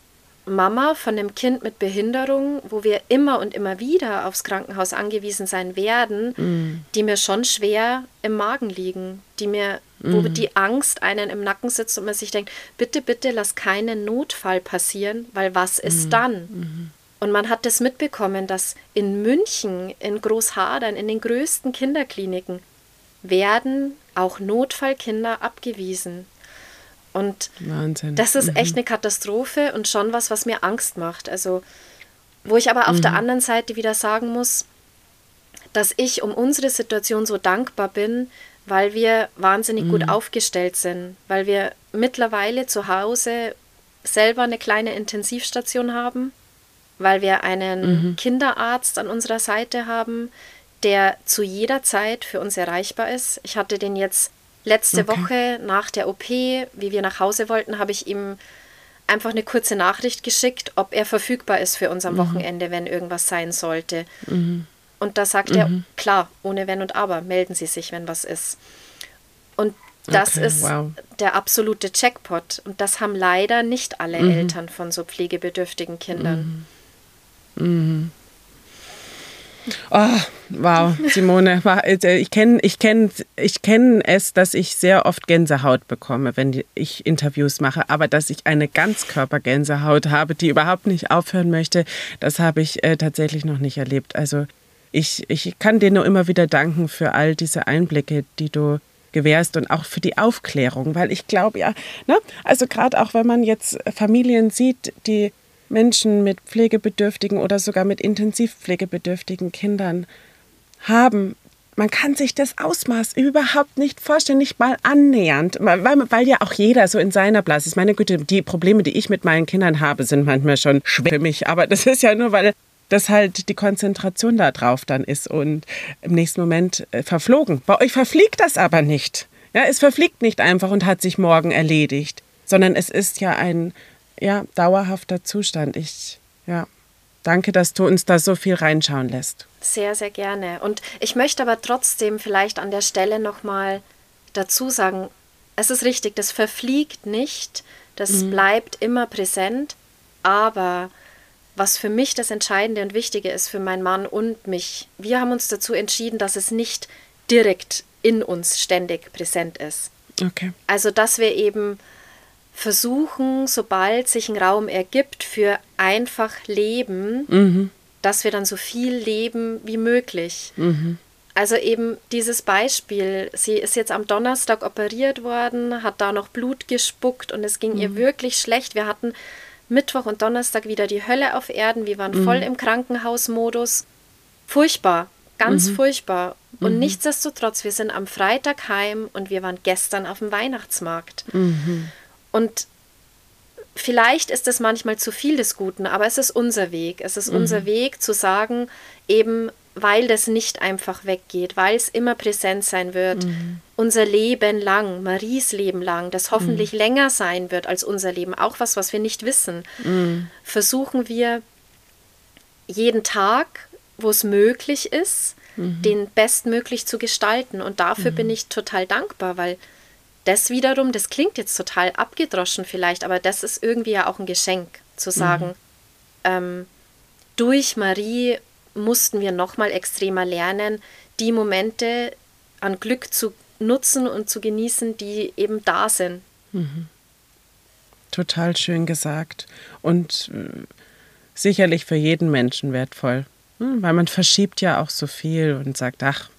Speaker 2: Mama von einem Kind mit Behinderung, wo wir immer und immer wieder aufs Krankenhaus angewiesen sein werden, mm. die mir schon schwer im Magen liegen, die mir, mm. wo mhm. die Angst einen im Nacken sitzt und man sich denkt, bitte, bitte lass keinen Notfall passieren, weil was ist mm. dann? Und man hat das mitbekommen, dass in München, in Großhadern, in den größten Kinderkliniken, werden auch Notfallkinder abgewiesen. Und Wahnsinn. das ist mhm. echt eine Katastrophe und schon was, was mir Angst macht. Also, wo ich aber auf mhm. der anderen Seite wieder sagen muss, dass ich um unsere Situation so dankbar bin, weil wir wahnsinnig mhm. gut aufgestellt sind, weil wir mittlerweile zu Hause selber eine kleine Intensivstation haben weil wir einen mhm. Kinderarzt an unserer Seite haben, der zu jeder Zeit für uns erreichbar ist. Ich hatte den jetzt letzte okay. Woche nach der OP, wie wir nach Hause wollten, habe ich ihm einfach eine kurze Nachricht geschickt, ob er verfügbar ist für uns am mhm. Wochenende, wenn irgendwas sein sollte. Mhm. Und da sagt er, mhm. klar, ohne Wenn und Aber, melden Sie sich, wenn was ist. Und das okay, ist wow. der absolute Jackpot. Und das haben leider nicht alle mhm. Eltern von so pflegebedürftigen Kindern. Mhm.
Speaker 1: Oh, wow, Simone, äh, ich kenne ich kenn, ich kenn es, dass ich sehr oft Gänsehaut bekomme, wenn ich Interviews mache, aber dass ich eine Ganzkörpergänsehaut habe, die überhaupt nicht aufhören möchte, das habe ich äh, tatsächlich noch nicht erlebt. Also ich, ich kann dir nur immer wieder danken für all diese Einblicke, die du gewährst und auch für die Aufklärung, weil ich glaube ja, ne, also gerade auch wenn man jetzt Familien sieht, die Menschen mit pflegebedürftigen oder sogar mit intensivpflegebedürftigen Kindern haben. Man kann sich das Ausmaß überhaupt nicht vorstellen, nicht mal annähernd, weil, weil ja auch jeder so in seiner Blase ist. Meine Güte, die Probleme, die ich mit meinen Kindern habe, sind manchmal schon schwer für mich. Aber das ist ja nur, weil das halt die Konzentration da drauf dann ist und im nächsten Moment äh, verflogen. Bei euch verfliegt das aber nicht. Ja, es verfliegt nicht einfach und hat sich morgen erledigt, sondern es ist ja ein ja, dauerhafter Zustand. Ich, ja, danke, dass du uns da so viel reinschauen lässt.
Speaker 2: Sehr, sehr gerne. Und ich möchte aber trotzdem vielleicht an der Stelle nochmal dazu sagen, es ist richtig, das verfliegt nicht, das mhm. bleibt immer präsent, aber was für mich das Entscheidende und Wichtige ist für meinen Mann und mich, wir haben uns dazu entschieden, dass es nicht direkt in uns ständig präsent ist. Okay. Also, dass wir eben versuchen, sobald sich ein Raum ergibt für einfach Leben, mhm. dass wir dann so viel leben wie möglich. Mhm. Also eben dieses Beispiel, sie ist jetzt am Donnerstag operiert worden, hat da noch Blut gespuckt und es ging mhm. ihr wirklich schlecht. Wir hatten Mittwoch und Donnerstag wieder die Hölle auf Erden, wir waren voll mhm. im Krankenhausmodus. Furchtbar, ganz mhm. furchtbar. Und mhm. nichtsdestotrotz, wir sind am Freitag heim und wir waren gestern auf dem Weihnachtsmarkt. Und vielleicht ist es manchmal zu viel des Guten, aber es ist unser Weg. Es ist mhm. unser Weg zu sagen, eben weil das nicht einfach weggeht, weil es immer präsent sein wird, mhm. unser Leben lang, Maries Leben lang, das hoffentlich mhm. länger sein wird als unser Leben, auch was, was wir nicht wissen, mhm. versuchen wir jeden Tag, wo es möglich ist, mhm. den bestmöglich zu gestalten. Und dafür bin mhm. ich total dankbar, weil das wiederum, das klingt jetzt total abgedroschen vielleicht, aber das ist irgendwie ja auch ein Geschenk, zu sagen, mhm. ähm, durch Marie mussten wir nochmal extremer lernen, die Momente an Glück zu nutzen und zu genießen, die eben da sind. Mhm.
Speaker 1: Total schön gesagt und äh, sicherlich für jeden Menschen wertvoll, weil man verschiebt ja auch so viel und sagt, ach,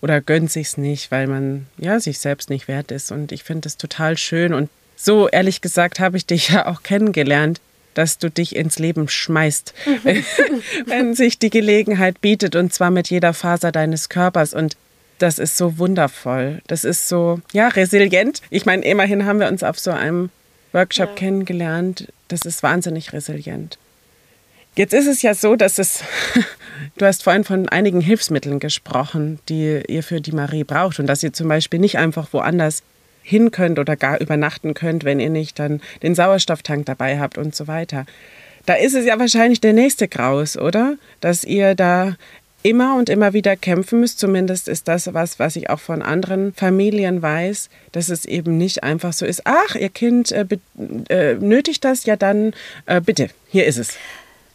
Speaker 1: oder gönnt sich's nicht, weil man ja sich selbst nicht wert ist. Und ich finde es total schön und so ehrlich gesagt habe ich dich [laughs] ja auch kennengelernt dass du dich ins Leben schmeißt, [laughs] wenn sich die Gelegenheit bietet und zwar mit jeder Faser deines Körpers und das ist so wundervoll. Das ist so, ja, resilient. Ich meine, immerhin haben wir uns auf so einem Workshop ja. kennengelernt. Das ist wahnsinnig resilient. Jetzt ist es ja so, dass es, [laughs] du hast vorhin von einigen Hilfsmitteln gesprochen, die ihr für die Marie braucht und dass ihr zum Beispiel nicht einfach woanders hin könnt oder gar übernachten könnt, wenn ihr nicht dann den Sauerstofftank dabei habt und so weiter. Da ist es ja wahrscheinlich der nächste Graus, oder? Dass ihr da immer und immer wieder kämpfen müsst. Zumindest ist das was, was ich auch von anderen Familien weiß, dass es eben nicht einfach so ist, ach, ihr Kind äh, äh, nötigt das, ja dann äh, bitte, hier ist es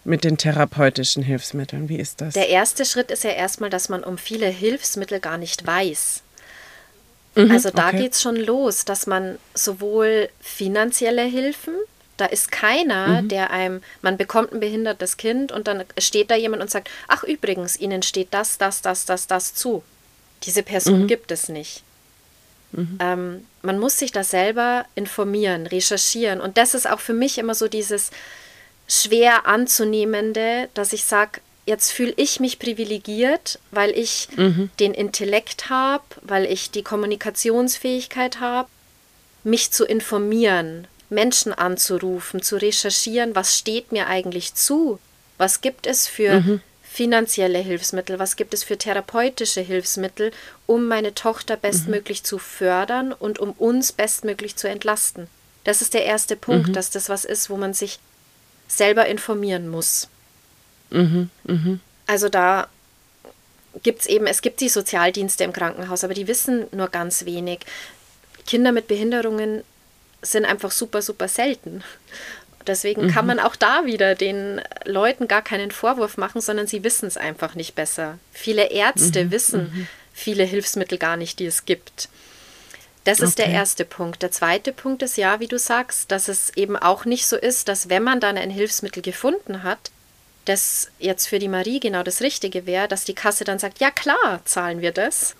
Speaker 1: mit den therapeutischen Hilfsmitteln. Wie ist das?
Speaker 2: Der erste Schritt ist ja erstmal, dass man um viele Hilfsmittel gar nicht weiß. Mhm, also da okay. geht es schon los, dass man sowohl finanzielle Hilfen, da ist keiner, mhm. der einem, man bekommt ein behindertes Kind und dann steht da jemand und sagt, ach übrigens, Ihnen steht das, das, das, das, das zu. Diese Person mhm. gibt es nicht. Mhm. Ähm, man muss sich da selber informieren, recherchieren. Und das ist auch für mich immer so dieses schwer anzunehmende, dass ich sage, jetzt fühle ich mich privilegiert, weil ich mhm. den Intellekt habe, weil ich die Kommunikationsfähigkeit habe, mich zu informieren, Menschen anzurufen, zu recherchieren, was steht mir eigentlich zu, was gibt es für mhm. finanzielle Hilfsmittel, was gibt es für therapeutische Hilfsmittel, um meine Tochter bestmöglich mhm. zu fördern und um uns bestmöglich zu entlasten. Das ist der erste Punkt, mhm. dass das was ist, wo man sich selber informieren muss. Mhm, mh. Also da gibt es eben, es gibt die Sozialdienste im Krankenhaus, aber die wissen nur ganz wenig. Kinder mit Behinderungen sind einfach super, super selten. Deswegen mhm. kann man auch da wieder den Leuten gar keinen Vorwurf machen, sondern sie wissen es einfach nicht besser. Viele Ärzte mhm. wissen mhm. viele Hilfsmittel gar nicht, die es gibt. Das ist okay. der erste Punkt. Der zweite Punkt ist ja, wie du sagst, dass es eben auch nicht so ist, dass wenn man dann ein Hilfsmittel gefunden hat, das jetzt für die Marie genau das Richtige wäre, dass die Kasse dann sagt, ja klar, zahlen wir das.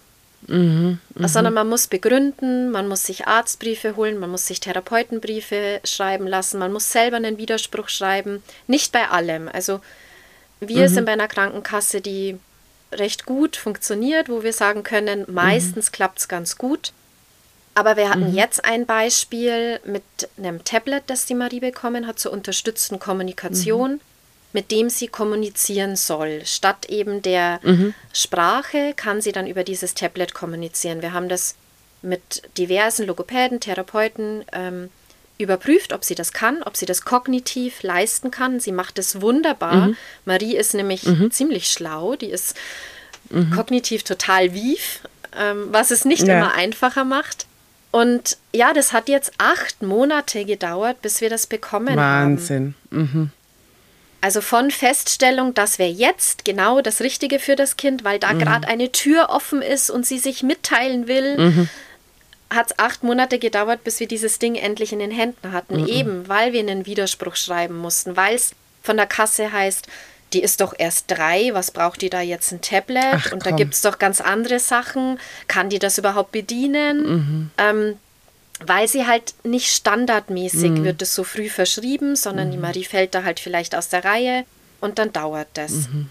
Speaker 2: Mhm, mh. Sondern man muss begründen, man muss sich Arztbriefe holen, man muss sich Therapeutenbriefe schreiben lassen, man muss selber einen Widerspruch schreiben. Nicht bei allem. Also wir mhm. sind bei einer Krankenkasse, die recht gut funktioniert, wo wir sagen können, meistens mhm. klappt es ganz gut. Aber wir hatten mhm. jetzt ein Beispiel mit einem Tablet, das die Marie bekommen hat zur unterstützten Kommunikation. Mhm mit dem sie kommunizieren soll. Statt eben der mhm. Sprache kann sie dann über dieses Tablet kommunizieren. Wir haben das mit diversen Logopäden, Therapeuten ähm, überprüft, ob sie das kann, ob sie das kognitiv leisten kann. Sie macht es wunderbar. Mhm. Marie ist nämlich mhm. ziemlich schlau, die ist mhm. kognitiv total wief, ähm, was es nicht ja. immer einfacher macht. Und ja, das hat jetzt acht Monate gedauert, bis wir das bekommen
Speaker 1: Wahnsinn. haben. Wahnsinn. Mhm.
Speaker 2: Also von Feststellung, das wäre jetzt genau das Richtige für das Kind, weil da mhm. gerade eine Tür offen ist und sie sich mitteilen will, mhm. hat es acht Monate gedauert, bis wir dieses Ding endlich in den Händen hatten. Mhm. Eben, weil wir einen Widerspruch schreiben mussten, weil es von der Kasse heißt, die ist doch erst drei, was braucht die da jetzt ein Tablet? Ach, und da gibt es doch ganz andere Sachen. Kann die das überhaupt bedienen? Mhm. Ähm, weil sie halt nicht standardmäßig mhm. wird es so früh verschrieben, sondern mhm. die Marie fällt da halt vielleicht aus der Reihe und dann dauert das. Mhm.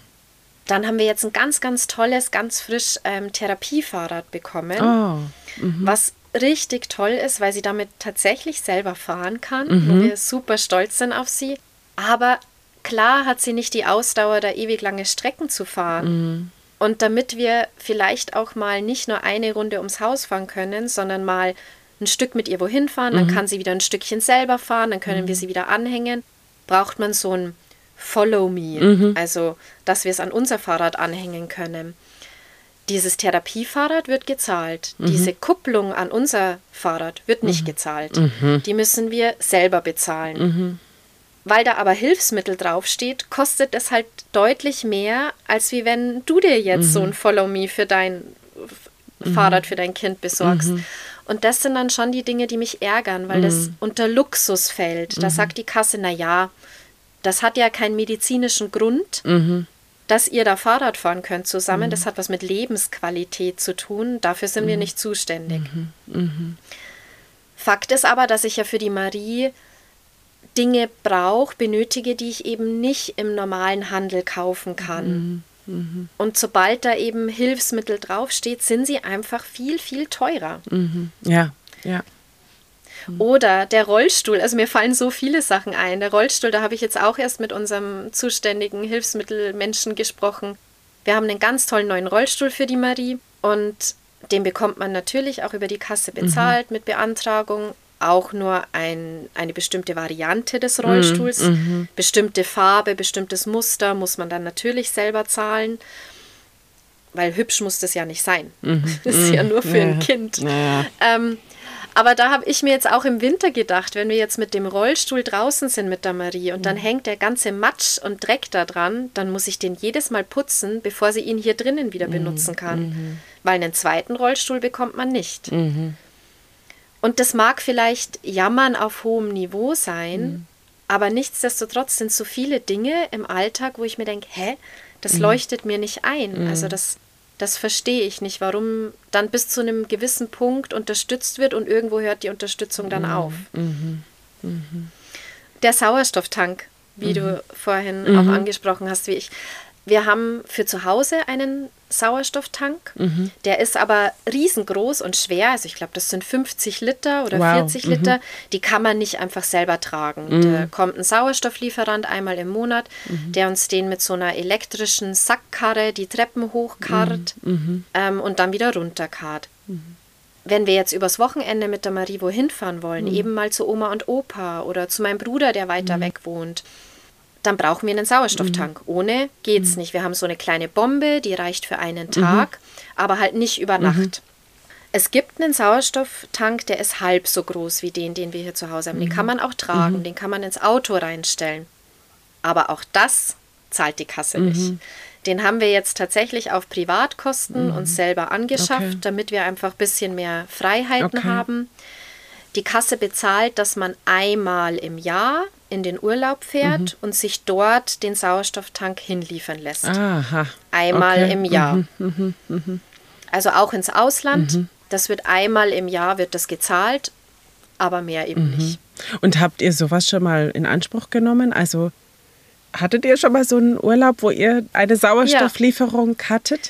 Speaker 2: Dann haben wir jetzt ein ganz, ganz tolles, ganz frisch ähm, Therapiefahrrad bekommen,
Speaker 1: Oh. Mhm.
Speaker 2: was richtig toll ist, weil sie damit tatsächlich selber fahren kann.
Speaker 1: Mhm.
Speaker 2: Wir super stolz sind auf sie. Aber klar hat sie nicht die Ausdauer, da ewig lange Strecken zu fahren.
Speaker 1: Mhm.
Speaker 2: Und damit wir vielleicht auch mal nicht nur eine Runde ums Haus fahren können, sondern mal ein Stück mit ihr wohin fahren,
Speaker 1: Mhm.
Speaker 2: dann kann sie wieder ein Stückchen selber fahren, dann können wir sie wieder anhängen, braucht man so ein Follow Me,
Speaker 1: Mhm.
Speaker 2: also dass wir es an unser Fahrrad anhängen können. Dieses Therapiefahrrad wird gezahlt.
Speaker 1: Mhm.
Speaker 2: Diese Kupplung an unser Fahrrad wird nicht gezahlt.
Speaker 1: Mhm.
Speaker 2: Die müssen wir selber bezahlen. Weil da aber Hilfsmittel draufsteht, kostet es halt deutlich mehr, als wie wenn du dir jetzt so ein Follow Me für dein F- Fahrrad für dein Kind besorgst. Und das sind dann schon die Dinge, die mich ärgern, weil das unter Luxus fällt. Da sagt die Kasse, na ja, das hat ja keinen medizinischen Grund, dass ihr da Fahrrad fahren könnt zusammen. Das hat was mit Lebensqualität zu tun. Dafür sind wir nicht zuständig. Fakt ist aber, dass ich ja für die Marie Dinge brauche, benötige, die ich eben nicht im normalen Handel kaufen kann. Und sobald da eben Hilfsmittel draufsteht, sind sie einfach viel, viel teurer.
Speaker 1: Mhm. Ja, ja.
Speaker 2: Oder der Rollstuhl, also mir fallen so viele Sachen ein. Der Rollstuhl, da habe ich jetzt auch erst mit unserem zuständigen Hilfsmittelmenschen gesprochen. Wir haben einen ganz tollen neuen Rollstuhl für die Marie und den bekommt man natürlich auch über die Kasse bezahlt mit Beantragung. Auch nur ein, eine bestimmte Variante des Rollstuhls, bestimmte Farbe, bestimmtes Muster muss man dann natürlich selber zahlen, weil hübsch muss das ja nicht sein. [laughs] Das ist ja nur für ein
Speaker 1: Ja.
Speaker 2: Kind.
Speaker 1: Ja.
Speaker 2: Ähm, aber da habe ich mir jetzt auch im Winter gedacht, wenn wir jetzt mit dem Rollstuhl draußen sind mit der Marie und dann hängt der ganze Matsch und Dreck da dran, dann muss ich den jedes Mal putzen, bevor sie ihn hier drinnen wieder benutzen kann. Weil einen zweiten Rollstuhl bekommt man nicht. Und das mag vielleicht Jammern auf hohem Niveau sein, aber nichtsdestotrotz sind so viele Dinge im Alltag, wo ich mir denke, hä, das leuchtet mir nicht ein. Also das, das verstehe ich nicht, warum dann bis zu einem gewissen Punkt unterstützt wird und irgendwo hört die Unterstützung dann auf. Der Sauerstofftank, wie du vorhin auch angesprochen hast, wie ich. Wir haben für zu Hause einen Sauerstofftank. Der ist aber riesengroß und schwer. Also ich glaube, das sind 50 Liter oder
Speaker 1: Wow,
Speaker 2: 40 Liter. Die kann man nicht einfach selber tragen. Da kommt ein Sauerstofflieferant einmal im Monat, der uns den mit so einer elektrischen Sackkarre die Treppen hochkarrt ähm, und dann wieder runterkarrt. Wenn wir jetzt übers Wochenende mit der Marie wohin fahren wollen, eben mal zu Oma und Opa oder zu meinem Bruder, der weiter weg wohnt, dann brauchen wir einen Sauerstofftank. Ohne geht's nicht. Wir haben so eine kleine Bombe, die reicht für einen Tag, aber halt nicht über Nacht. Es gibt einen Sauerstofftank, der ist halb so groß wie den, den wir hier zu Hause haben. Den kann man auch tragen, den kann man ins Auto reinstellen. Aber auch das zahlt die Kasse nicht. Den haben wir jetzt tatsächlich auf Privatkosten uns selber angeschafft,
Speaker 1: Okay.
Speaker 2: damit wir einfach ein bisschen mehr Freiheiten
Speaker 1: Okay.
Speaker 2: haben. Die Kasse bezahlt, dass man einmal im Jahr in den Urlaub fährt und sich dort den Sauerstofftank hinliefern lässt.
Speaker 1: Aha.
Speaker 2: Einmal
Speaker 1: Okay.
Speaker 2: im Jahr. Also auch ins Ausland. Das wird einmal im Jahr wird das gezahlt, aber mehr eben nicht.
Speaker 1: Und habt ihr sowas schon mal in Anspruch genommen? Also hattet ihr schon mal so einen Urlaub, wo ihr eine Sauerstofflieferung hattet?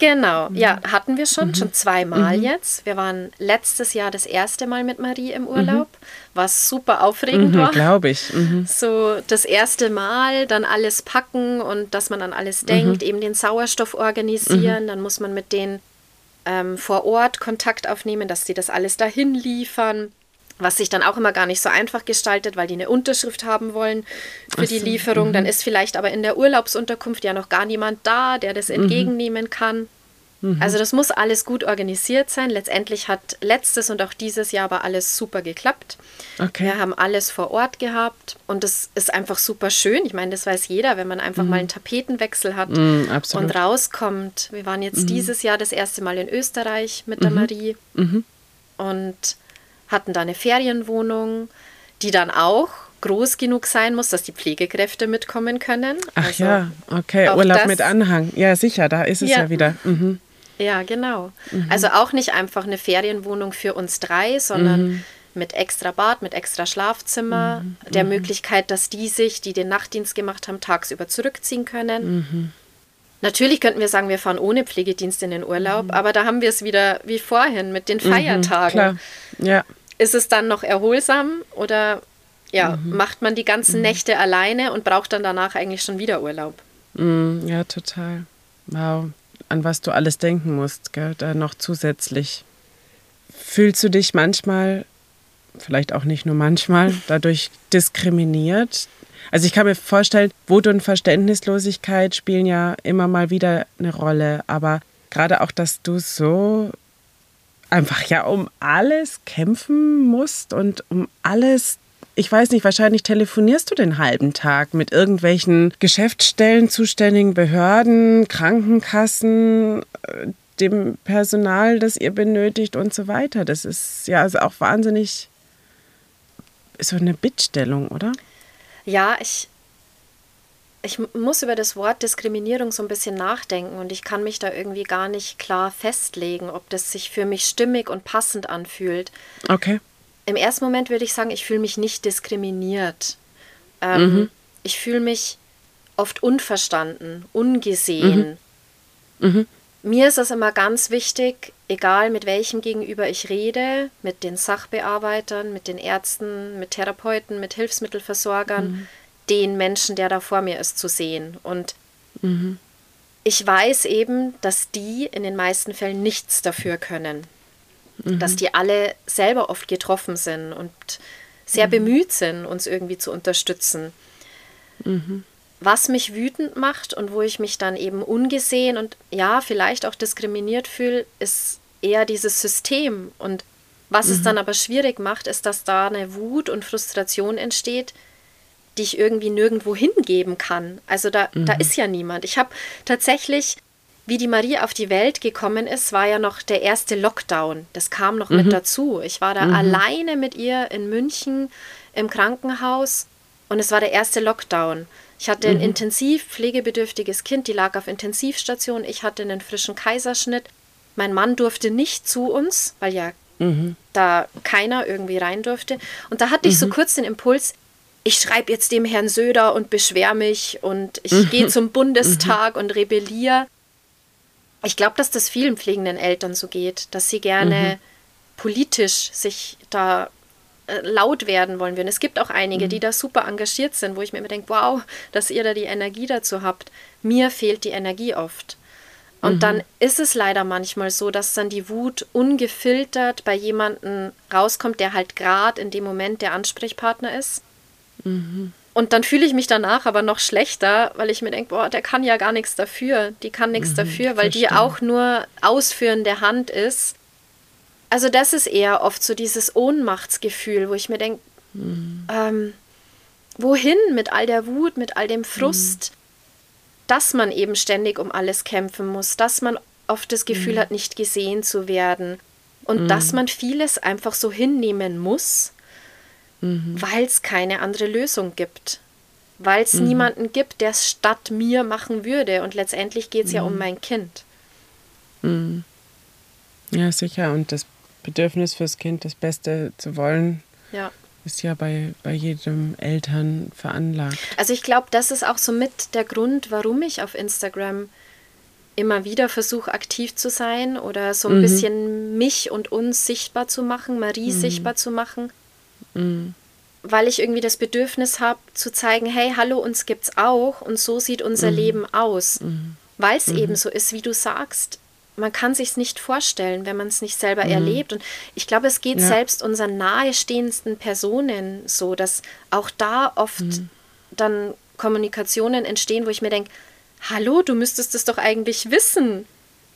Speaker 2: Genau, ja, hatten wir schon, schon zweimal jetzt. Wir waren letztes Jahr das erste Mal mit Marie im Urlaub, was super aufregend
Speaker 1: Mhm,
Speaker 2: war.
Speaker 1: Glaube ich. Mhm. [laughs]
Speaker 2: So das erste Mal dann alles packen und dass man an alles denkt, eben den Sauerstoff organisieren. Dann muss man mit denen ähm, vor Ort Kontakt aufnehmen, dass sie das alles dahin liefern. Was sich dann auch immer gar nicht so einfach gestaltet, weil die eine Unterschrift haben wollen für die Lieferung. Dann ist vielleicht aber in der Urlaubsunterkunft ja noch gar niemand da, der das entgegennehmen kann. Also das muss alles gut organisiert sein. Letztendlich hat letztes und auch dieses Jahr aber alles super geklappt.
Speaker 1: Okay.
Speaker 2: Wir haben alles vor Ort gehabt und das ist einfach super schön. Ich meine, das weiß jeder, wenn man einfach mal einen Tapetenwechsel hat
Speaker 1: Mm,
Speaker 2: und rauskommt. Wir waren jetzt dieses Jahr das erste Mal in Österreich mit der Marie und hatten da eine Ferienwohnung, die dann auch groß genug sein muss, dass die Pflegekräfte mitkommen können.
Speaker 1: Ach
Speaker 2: Also,
Speaker 1: ja, okay. Urlaub
Speaker 2: das-
Speaker 1: mit Anhang. Ja, sicher, da ist es ja,
Speaker 2: Ja.
Speaker 1: wieder. Mhm.
Speaker 2: Ja, genau. Also auch nicht einfach eine Ferienwohnung für uns drei, sondern mit extra Bad, mit extra Schlafzimmer, der Möglichkeit, dass die sich, die den Nachtdienst gemacht haben, tagsüber zurückziehen können. Natürlich könnten wir sagen, wir fahren ohne Pflegedienst in den Urlaub, mhm. aber da haben wir es wieder wie vorhin mit den mhm, Feiertagen. Mhm. Ja. Ist es dann noch erholsam oder ja, mhm. macht man die ganzen mhm. Nächte alleine und braucht dann danach eigentlich schon wieder Urlaub?
Speaker 1: Mhm, ja, total. Wow, an was du alles denken musst, gell? da noch zusätzlich. Fühlst du dich manchmal, vielleicht auch nicht nur manchmal, dadurch diskriminiert? Also ich kann mir vorstellen, Wut und Verständnislosigkeit spielen ja immer mal wieder eine Rolle, aber gerade auch, dass du so einfach ja um alles kämpfen musst und um alles ich weiß nicht, wahrscheinlich telefonierst du den halben Tag mit irgendwelchen Geschäftsstellen, zuständigen Behörden, Krankenkassen, äh, dem Personal, das ihr benötigt und so weiter. Das ist ja also auch wahnsinnig so eine Bittstellung, oder?
Speaker 2: Ja, ich, ich muss über das Wort Diskriminierung so ein bisschen nachdenken und ich kann mich da irgendwie gar nicht klar festlegen, ob das sich für mich stimmig und passend anfühlt.
Speaker 1: Okay.
Speaker 2: Im ersten Moment würde ich sagen, ich fühle mich nicht diskriminiert. Ähm, mhm. Ich fühle mich oft unverstanden, ungesehen. Mhm. Mhm. Mir ist es immer ganz wichtig, egal mit welchem Gegenüber ich rede, mit den Sachbearbeitern, mit den Ärzten, mit Therapeuten, mit Hilfsmittelversorgern, mhm. den Menschen, der da vor mir ist, zu sehen. Und mhm. ich weiß eben, dass die in den meisten Fällen nichts dafür können mhm. dass die alle selber oft getroffen sind und sehr mhm. bemüht sind, uns irgendwie zu unterstützen. Was mich wütend macht und wo ich mich dann eben ungesehen und ja, vielleicht auch diskriminiert fühle, ist eher dieses System. Und was es mhm. dann aber schwierig macht, ist, dass da eine Wut und Frustration entsteht, die ich irgendwie nirgendwo hingeben kann. Also da, da mhm. ist ja niemand. Ich habe tatsächlich wie die Marie auf die Welt gekommen ist, war ja noch der erste Lockdown. Das kam noch mhm. mit dazu. Ich war da mhm. alleine mit ihr in München im Krankenhaus und es war der erste Lockdown. Ich hatte ein mhm. intensiv pflegebedürftiges Kind, die lag auf Intensivstation. Ich hatte einen frischen Kaiserschnitt. Mein Mann durfte nicht zu uns, weil ja mhm. da keiner irgendwie rein durfte. Und da hatte ich so mhm. kurz den Impuls, ich schreibe jetzt dem Herrn Söder und beschwere mich und ich mhm. gehe zum Bundestag und rebelliere. Ich glaube, dass das vielen pflegenden Eltern so geht, dass sie gerne mhm. politisch sich da laut werden wollen würden. Es gibt auch einige, mhm. die da super engagiert sind, wo ich mir immer denke, wow, dass ihr da die Energie dazu habt. Mir fehlt die Energie oft. Und mhm. dann ist es leider manchmal so, dass dann die Wut ungefiltert bei jemandem rauskommt, der halt gerade in dem Moment der Ansprechpartner ist. Mhm. Und dann fühle ich mich danach aber noch schlechter, weil ich mir denke, boah, der kann ja gar nichts dafür. Die kann nichts mhm, dafür, weil die auch nur ausführende Hand ist. Also das ist eher oft so dieses Ohnmachtsgefühl, wo ich mir denke, mhm. ähm, wohin mit all der Wut, mit all dem Frust, mhm. dass man eben ständig um alles kämpfen muss, dass man oft das Gefühl mhm. hat, nicht gesehen zu werden und dass mhm. man vieles einfach so hinnehmen muss mhm. weil es keine andere Lösung gibt. Weil es mhm. niemanden gibt, der es statt mir machen würde. Und letztendlich geht es mhm. ja um mhm. mein Kind.
Speaker 1: Mhm. Ja, sicher. Und das Bedürfnis fürs Kind, das Beste zu wollen, ja. ist ja bei, bei jedem Eltern veranlagt.
Speaker 2: Also ich glaube, das ist auch so mit der Grund, warum ich auf Instagram immer wieder versuche, aktiv zu sein oder so ein mhm. bisschen mich und uns sichtbar zu machen, Marie mhm. sichtbar zu machen. Mhm. Weil ich irgendwie das Bedürfnis habe, zu zeigen, hey, hallo, uns gibt's auch und so sieht unser mhm. Leben aus. Mhm. Weil es mhm. eben so ist, wie du sagst. Man kann sich nicht vorstellen, wenn man es nicht selber mhm. erlebt. Und ich glaube, es geht ja. selbst unseren nahestehendsten Personen so, dass auch da oft mhm. dann Kommunikationen entstehen, wo ich mir denke, hallo, du müsstest es doch eigentlich wissen,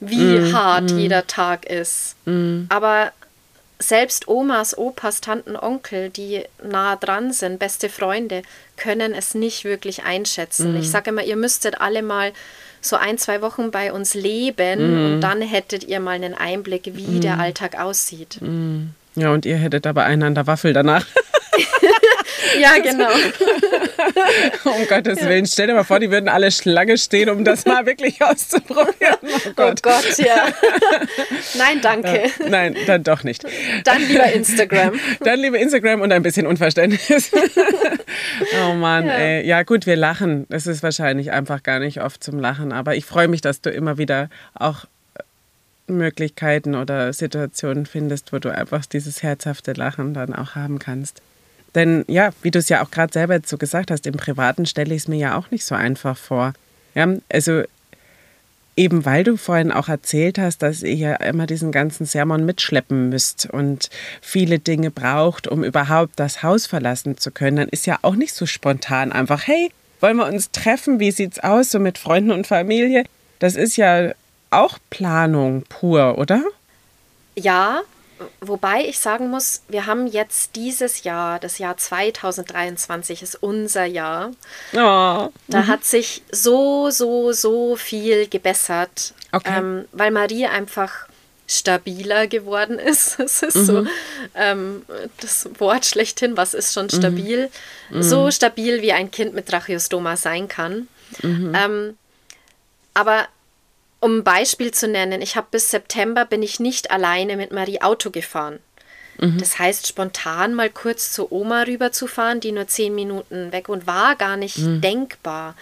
Speaker 2: wie mm, hart mm. jeder Tag ist. Mm. Aber selbst Omas, Opas, Tanten, Onkel, die nah dran sind, beste Freunde, können es nicht wirklich einschätzen. Mhm. Ich sage immer, ihr müsstet alle mal so ein, zwei Wochen bei uns leben mhm. und dann hättet ihr mal einen Einblick, wie mhm. der Alltag aussieht.
Speaker 1: Mhm. Ja, und ihr hättet aber einander Waffel danach. [laughs] [laughs]
Speaker 2: Ja, genau. [laughs]
Speaker 1: um Gottes Willen, stell dir mal vor, die würden alle Schlange stehen, um das mal wirklich [laughs] auszuprobieren.
Speaker 2: Oh Gott, oh Gott ja. Nein, danke.
Speaker 1: Ja, nein, dann doch nicht.
Speaker 2: Dann lieber Instagram.
Speaker 1: Dann lieber Instagram und ein bisschen Unverständnis. oh Mann, ja. ey. Ja, gut, wir lachen. Es ist wahrscheinlich einfach gar nicht oft zum Lachen, aber ich freue mich, dass du immer wieder auch Möglichkeiten oder Situationen findest, wo du einfach dieses herzhafte Lachen dann auch haben kannst. Denn ja, wie du es ja auch gerade selber so gesagt hast, im Privaten stelle ich es mir ja auch nicht so einfach vor. Ja, also eben weil du vorhin auch erzählt hast, dass ihr ja immer diesen ganzen Sermon mitschleppen müsst und viele Dinge braucht, um überhaupt das Haus verlassen zu können, dann ist ja auch nicht so spontan einfach, hey, wollen wir uns treffen? Wie sieht's aus so mit Freunden und Familie? Das ist ja auch Planung pur, oder?
Speaker 2: Ja, wobei ich sagen muss, wir haben jetzt dieses Jahr, das Jahr 2023 ist unser Jahr. Oh. Da mhm. hat sich so, so, so viel gebessert, okay. ähm, weil Marie einfach stabiler geworden [laughs] ist. Es ist mhm. so ähm, das Wort schlechthin, was ist schon mhm. stabil? Mhm. So stabil, wie ein Kind mit Tracheostoma sein kann. Mhm. Ähm, aber um ein Beispiel zu nennen, ich habe bis September bin ich nicht alleine mit Marie Auto gefahren. Mhm. Das heißt, spontan mal kurz zur Oma rüberzufahren, die nur zehn Minuten weg und war gar nicht mhm. denkbar.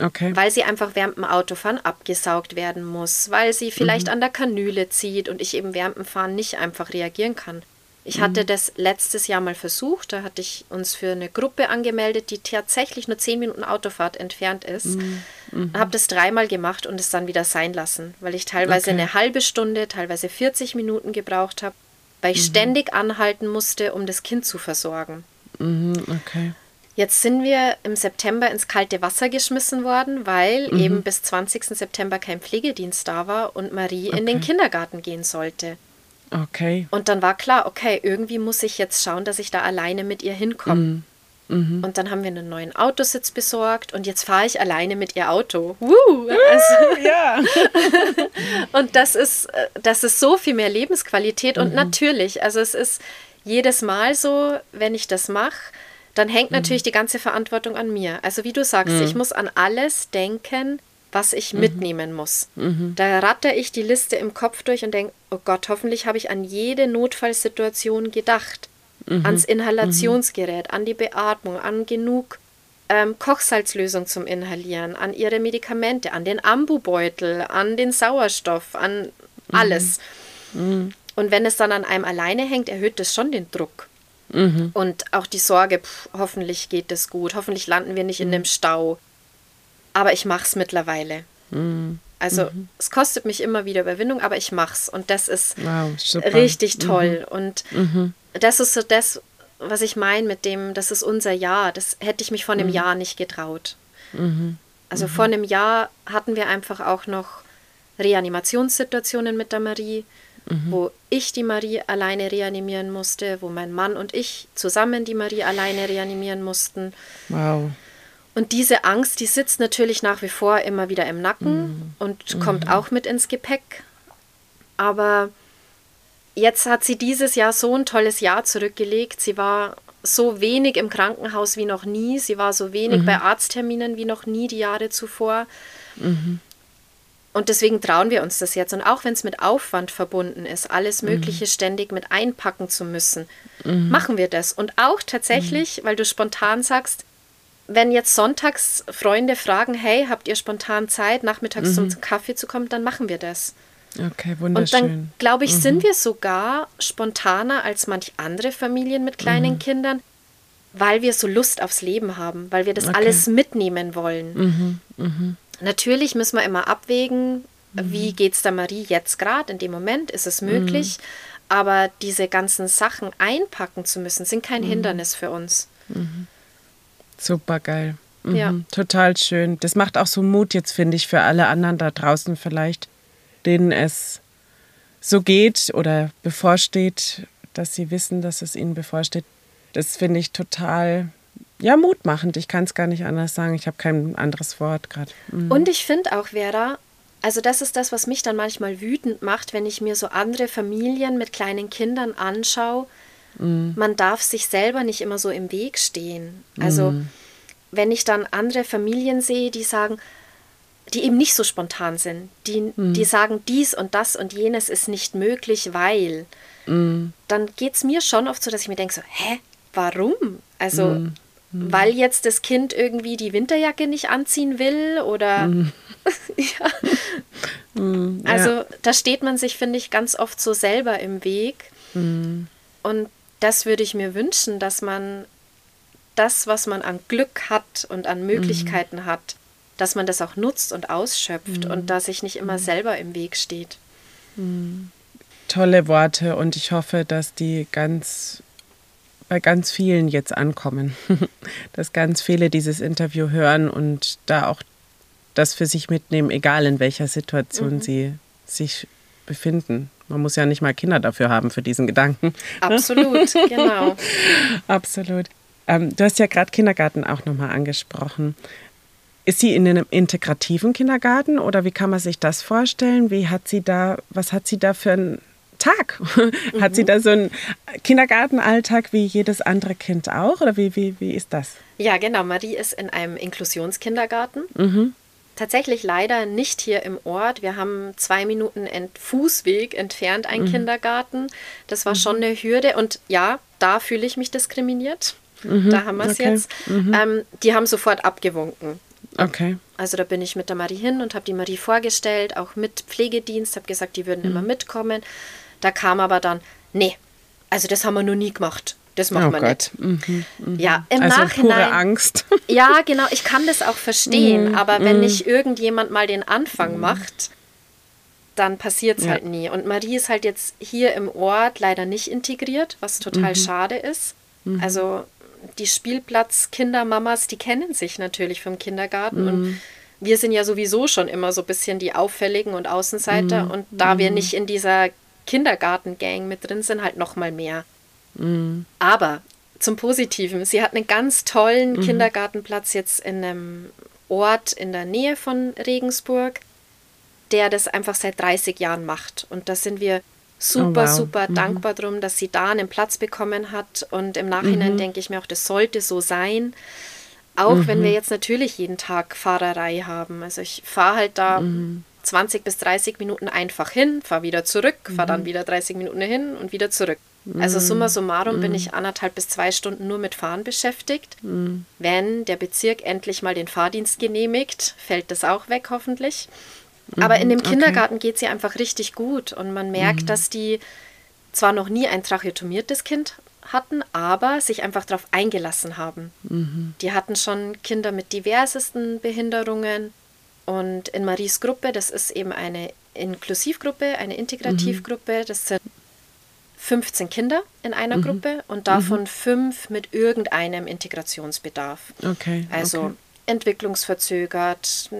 Speaker 2: Okay. Weil sie einfach während dem Autofahren abgesaugt werden muss, weil sie vielleicht mhm. an der Kanüle zieht und ich eben während dem Fahren nicht einfach reagieren kann. Ich hatte mhm. das letztes Jahr mal versucht. Da hatte ich uns für eine Gruppe angemeldet, die tatsächlich nur zehn Minuten Autofahrt entfernt ist. Mhm. mhm. Habe das dreimal gemacht und es dann wieder sein lassen, weil ich teilweise okay. eine halbe Stunde, teilweise 40 Minuten gebraucht habe, weil ich mhm. ständig anhalten musste, um das Kind zu versorgen.
Speaker 1: Mhm, okay.
Speaker 2: Jetzt sind wir im September ins kalte Wasser geschmissen worden, weil mhm. eben bis 20. September kein Pflegedienst da war und Marie okay. in den Kindergarten gehen sollte.
Speaker 1: Okay.
Speaker 2: Und dann war klar, okay, irgendwie muss ich jetzt schauen, dass ich da alleine mit ihr hinkomme. Mhm. Mhm. Und dann haben wir einen neuen Autositz besorgt und jetzt fahre ich alleine mit ihr Auto. Woo! Also, [laughs] ja. und das ist, äh, das ist so viel mehr Lebensqualität. Und mhm. natürlich, also es ist jedes Mal so, wenn ich das mache, dann hängt mhm. natürlich die ganze Verantwortung an mir. Also wie du sagst, mhm. ich muss an alles denken, was ich mhm. mitnehmen muss. Da ratter ich die Liste im Kopf durch und denke, oh Gott, hoffentlich habe ich an jede Notfallsituation gedacht. Mhm. Ans Inhalationsgerät, an die Beatmung, an genug ähm, Kochsalzlösung zum Inhalieren, an ihre Medikamente, an den Ambubeutel, an den Sauerstoff, an mhm. alles. Mhm. Und wenn es dann an einem alleine hängt, erhöht das schon den Druck. Mhm. Und auch die Sorge, pff, hoffentlich geht es gut, hoffentlich landen wir nicht in dem Stau aber ich mache es mittlerweile. Mhm. Also mhm. es kostet mich immer wieder Überwindung, aber ich mache es und das ist wow, richtig toll. Mhm. Und mhm. das ist so das, was ich meine mit dem, das ist unser Jahr. Das hätte ich mich vor einem mhm. Jahr nicht getraut. Mhm. Also vor einem Jahr hatten wir einfach auch noch Reanimationssituationen mit der Marie, wo ich die Marie alleine reanimieren musste, wo mein Mann und ich zusammen die Marie alleine reanimieren mussten. Wow. Und diese Angst, die sitzt natürlich nach wie vor immer wieder im Nacken mhm. und mhm. kommt auch mit ins Gepäck. Aber jetzt hat sie dieses Jahr so ein tolles Jahr zurückgelegt. Sie war so wenig im Krankenhaus wie noch nie. Sie war so wenig mhm. bei Arztterminen wie noch nie die Jahre zuvor. Mhm. Und deswegen trauen wir uns das jetzt. Und auch wenn es mit Aufwand verbunden ist, alles mhm. Mögliche ständig mit einpacken zu müssen, mhm. machen wir das. Und auch tatsächlich, weil du spontan sagst, wenn jetzt sonntags Freunde fragen, hey, habt ihr spontan Zeit, nachmittags mhm. zum Kaffee zu kommen, dann machen wir das.
Speaker 1: Okay, wunderschön.
Speaker 2: Und dann, glaube ich, mhm. sind wir sogar spontaner als manch andere Familien mit kleinen mhm. Kindern, weil wir so Lust aufs Leben haben, weil wir das okay. alles mitnehmen wollen. Mhm. Mhm. Natürlich müssen wir immer abwägen, wie mhm. geht es der Marie jetzt gerade, in dem Moment, ist es möglich, aber diese ganzen Sachen einpacken zu müssen, sind kein Hindernis für uns.
Speaker 1: Super geil. Mhm, ja. Total schön. Das macht auch so Mut jetzt, finde ich, für alle anderen da draußen vielleicht, denen es so geht oder bevorsteht, dass sie wissen, dass es ihnen bevorsteht. Das finde ich total, ja, mutmachend. Ich kann es gar nicht anders sagen. Ich habe kein anderes Wort gerade.
Speaker 2: Mhm. Und ich finde auch, Vera, also das ist das, was mich dann manchmal wütend macht, wenn ich mir so andere Familien mit kleinen Kindern anschaue, mhm. man darf sich selber nicht immer so im Weg stehen. Also mhm. wenn ich dann andere Familien sehe, die sagen, die eben nicht so spontan sind, die, mhm. die sagen, dies und das und jenes ist nicht möglich, weil, mhm. dann geht es mir schon oft so, dass ich mir denke, so, hä, warum? Also, mhm. weil jetzt das Kind irgendwie die Winterjacke nicht anziehen will oder mhm. [laughs] [laughs] ja. Also ja. da steht man sich, finde ich, ganz oft so selber im Weg. Und das würde ich mir wünschen, dass man das, was man an Glück hat und an Möglichkeiten hat, dass man das auch nutzt und ausschöpft mhm. und dass sich nicht immer mhm. selber im Weg steht.
Speaker 1: Mhm. Tolle Worte und ich hoffe, dass die ganz bei ganz vielen jetzt ankommen, [laughs] dass ganz viele dieses Interview hören und da auch das für sich mitnehmen, egal in welcher Situation mhm. sie sich befinden. Man muss ja nicht mal Kinder dafür haben, für diesen Gedanken.
Speaker 2: Absolut, [laughs] genau.
Speaker 1: Absolut. Ähm, du hast ja gerade Kindergarten auch nochmal angesprochen. Ist sie in einem integrativen Kindergarten oder wie kann man sich das vorstellen? Wie hat sie da, was hat sie da für einen Tag? Mhm. [laughs] Hat sie mhm. da so einen Kindergartenalltag wie jedes andere Kind auch oder wie, wie, wie ist das?
Speaker 2: Ja, genau. Marie ist in einem Inklusionskindergarten. Mhm. Tatsächlich leider nicht hier im Ort. Wir haben zwei Minuten ent Fußweg entfernt einen mhm. Kindergarten. Das war mhm. schon eine Hürde. Und ja, da fühle ich mich diskriminiert. Mhm. Da haben wir es okay. jetzt. Mhm. Ähm, die haben sofort abgewunken.
Speaker 1: Okay.
Speaker 2: Also da bin ich mit der Marie hin und habe die Marie vorgestellt, auch mit Pflegedienst, habe gesagt, die würden mhm. immer mitkommen. Da kam aber dann, nee, also das haben wir noch nie gemacht. Das machen oh wir Gott. nicht. Mhm, mh. Ja, im
Speaker 1: also
Speaker 2: Nachhinein.
Speaker 1: Pure Angst. [laughs]
Speaker 2: Ja, genau, ich kann das auch verstehen, mhm, aber wenn mhm. nicht irgendjemand mal den Anfang mhm. macht, dann passiert es ja. halt nie. Und Marie ist halt jetzt hier im Ort leider nicht integriert, was total mhm. schade ist. Mhm. Also die Spielplatz-Kindermamas, die kennen sich natürlich vom Kindergarten mhm. und wir sind ja sowieso schon immer so ein bisschen die Auffälligen und Außenseiter mhm. und da wir mhm. nicht in dieser Kindergarten-Gang mit drin sind, halt noch mal mehr. Mhm. Aber zum Positiven, sie hat einen ganz tollen mhm. Kindergartenplatz jetzt in einem Ort in der Nähe von Regensburg, der das einfach seit 30 Jahren macht. Und da sind wir super, oh, wow. super mhm. dankbar drum, dass sie da einen Platz bekommen hat. Und im Nachhinein mhm. denke ich mir auch, das sollte so sein. Auch mhm. wenn wir jetzt natürlich jeden Tag Fahrerei haben. Also ich fahre halt da 20 mhm. bis 30 Minuten einfach hin, fahre wieder zurück, fahre dann mhm. wieder 30 Minuten hin und wieder zurück. Also summa summarum bin ich anderthalb bis zwei Stunden nur mit Fahren beschäftigt. Wenn der Bezirk endlich mal den Fahrdienst genehmigt, fällt das auch weg hoffentlich. Aber in dem Kindergarten okay. geht es ihr einfach richtig gut und man merkt, mhm. dass die zwar noch nie ein tracheotomiertes Kind hatten, aber sich einfach darauf eingelassen haben. Mhm. Die hatten schon Kinder mit diversesten Behinderungen und in Maries Gruppe, das ist eben eine Inklusivgruppe, eine Integrativgruppe, mhm. das sind 15 Kinder in einer mhm. Gruppe und davon mhm. fünf mit irgendeinem Integrationsbedarf.
Speaker 1: Okay.
Speaker 2: Also
Speaker 1: okay
Speaker 2: entwicklungsverzögert,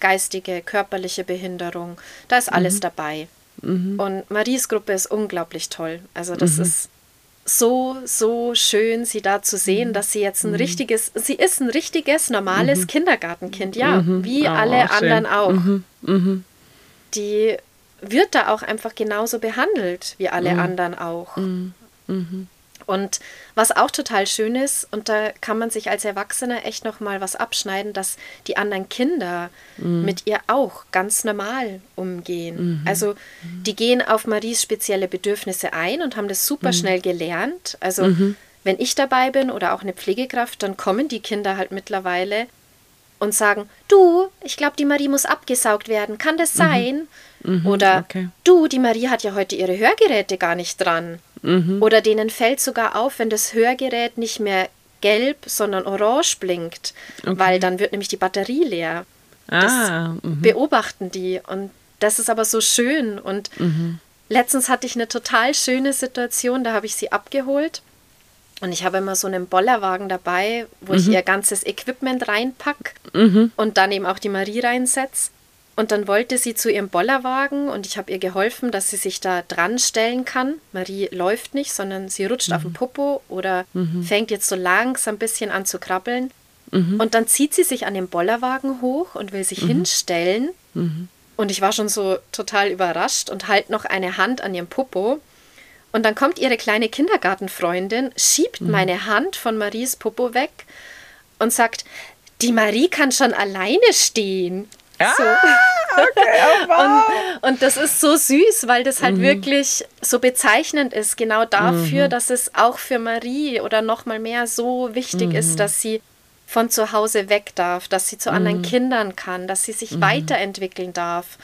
Speaker 2: geistige, körperliche Behinderung, da ist alles mhm. dabei. Mhm. Und Maries Gruppe ist unglaublich toll. Also das mhm. ist so, so schön, sie da zu sehen, mhm. dass sie jetzt ein mhm. richtiges, sie ist ein richtiges, normales mhm. Kindergartenkind, ja, wie oh, alle anderen auch. Die wird da auch einfach genauso behandelt wie alle anderen auch. Und was auch total schön ist, und da kann man sich als Erwachsener echt noch mal was abschneiden, dass die anderen Kinder mhm. mit ihr auch ganz normal umgehen. Mhm. Also die gehen auf Maries spezielle Bedürfnisse ein und haben das super mhm. schnell gelernt. Also mhm. wenn ich dabei bin oder auch eine Pflegekraft, dann kommen die Kinder halt mittlerweile und sagen, du, ich glaube, die Marie muss abgesaugt werden. Kann das mhm. sein? Mhm, Oder okay. du, die Marie hat ja heute ihre Hörgeräte gar nicht dran. Mhm. Oder denen fällt sogar auf, wenn das Hörgerät nicht mehr gelb, sondern orange blinkt, okay. weil dann wird nämlich die Batterie leer. Das ah, mhm. beobachten die und das ist aber so schön und mhm. letztens hatte ich eine total schöne Situation, da habe ich sie abgeholt und ich habe immer so einen Bollerwagen dabei, wo mhm. ich ihr ganzes Equipment reinpacke mhm. und dann eben auch die Marie reinsetze. Und dann wollte sie zu ihrem Bollerwagen und ich habe ihr geholfen, dass sie sich da dran stellen kann. Marie läuft nicht, sondern sie rutscht mhm. auf den Popo oder mhm. fängt jetzt so langsam ein bisschen an zu krabbeln. Mhm. Und dann zieht sie sich an den Bollerwagen hoch und will sich mhm. hinstellen. Und ich war schon so total überrascht und halt noch eine Hand an ihrem Popo. Und dann kommt ihre kleine Kindergartenfreundin, schiebt mhm. meine Hand von Maries Popo weg und sagt, die Marie kann schon alleine stehen.
Speaker 1: Ah, so. okay, oh [laughs] wow.
Speaker 2: und, und, das ist so süß, weil das halt mhm. wirklich so bezeichnend ist, genau dafür, mhm. dass es auch für Marie oder noch mal mehr so wichtig mhm. ist, dass sie von zu Hause weg darf, dass sie zu anderen mhm. Kindern kann, dass sie sich mhm. weiterentwickeln darf.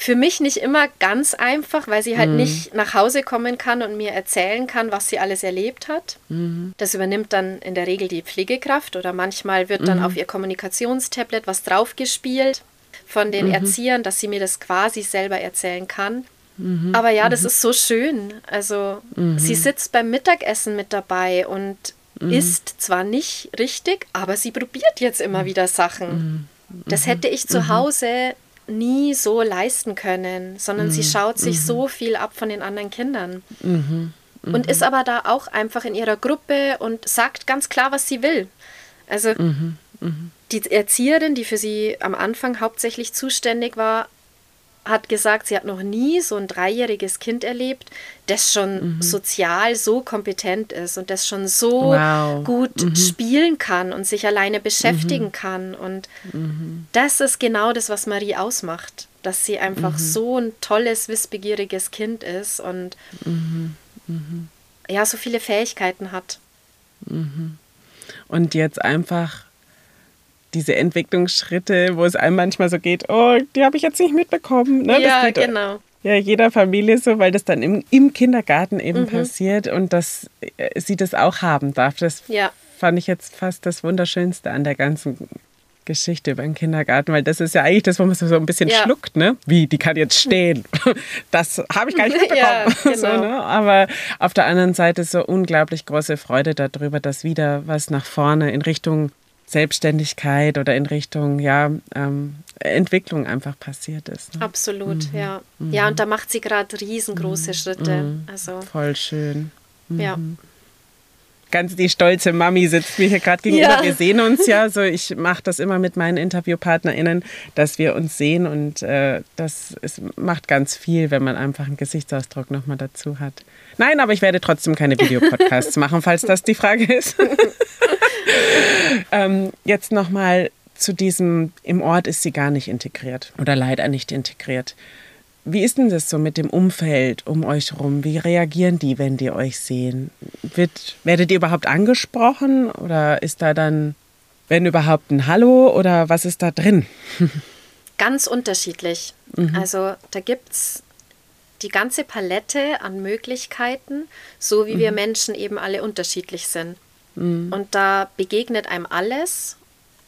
Speaker 2: Für mich nicht immer ganz einfach, weil sie halt mhm. nicht nach Hause kommen kann und mir erzählen kann, was sie alles erlebt hat. Mhm. Das übernimmt dann in der Regel die Pflegekraft oder manchmal wird dann mhm. auf ihr Kommunikationstablet was draufgespielt von den mhm. Erziehern, dass sie mir das quasi selber erzählen kann. Mhm. Aber ja, das mhm. ist so schön. Also sie sitzt beim Mittagessen mit dabei und isst zwar nicht richtig, aber sie probiert jetzt immer wieder Sachen. Das hätte ich zu Hause nie so leisten können, sondern mhm. sie schaut sich mhm. so viel ab von den anderen Kindern. Mhm. Und ist aber da auch einfach in ihrer Gruppe und sagt ganz klar, was sie will. Also mhm. Mhm. die Erzieherin, die für sie am Anfang hauptsächlich zuständig war, hat gesagt, sie hat noch nie so ein dreijähriges Kind erlebt, das schon mhm. sozial so kompetent ist und das schon so wow. gut mhm. spielen kann und sich alleine beschäftigen mhm. kann. Und mhm. das ist genau das, was Marie ausmacht, dass sie einfach mhm. so ein tolles, wissbegieriges Kind ist und mhm. ja, so viele Fähigkeiten hat.
Speaker 1: Und jetzt einfach diese Entwicklungsschritte, wo es einem manchmal so geht, oh, die habe ich jetzt nicht mitbekommen.
Speaker 2: Ne? Ja, genau.
Speaker 1: Ja, jeder Familie so, weil das dann im, im Kindergarten eben mhm. passiert und dass äh, sie das auch haben darf. Das ja. fand ich jetzt fast das Wunderschönste an der ganzen Geschichte über den Kindergarten, weil das ist ja eigentlich das, wo man so ein bisschen ja. schluckt, ne? Wie, die kann jetzt stehen. [laughs] Das habe ich gar nicht [laughs] mitbekommen. [laughs] Ja, genau. so, ne? Aber auf der anderen Seite so unglaublich große Freude darüber, dass wieder was nach vorne in Richtung Selbstständigkeit oder in Richtung ja, ähm, Entwicklung einfach passiert ist.
Speaker 2: Ne? Absolut, mhm. ja. Mhm. Ja, und da macht sie gerade riesengroße mhm. Schritte.
Speaker 1: Mhm. Also, Voll schön.
Speaker 2: Ja.
Speaker 1: Mhm. Ganz die stolze Mami sitzt mir hier gerade gegenüber. Ja. Wir sehen uns ja, so ich mache das immer mit meinen InterviewpartnerInnen, dass wir uns sehen und äh, das ist, macht ganz viel, wenn man einfach einen Gesichtsausdruck nochmal dazu hat. Nein, aber ich werde trotzdem keine Videopodcasts [laughs] machen, falls das die Frage ist. [laughs] [laughs] ähm, jetzt nochmal zu diesem, im Ort ist sie gar nicht integriert oder leider nicht integriert. Wie ist denn das so mit dem Umfeld um euch rum? Wie reagieren die, wenn die euch sehen? Wird, werdet ihr überhaupt angesprochen oder ist da dann, wenn überhaupt, ein Hallo oder was ist da drin? [laughs]
Speaker 2: Ganz unterschiedlich. Mhm. Also da gibt es die ganze Palette an Möglichkeiten, so wie mhm. wir Menschen eben alle unterschiedlich sind. Mhm. Und da begegnet einem alles.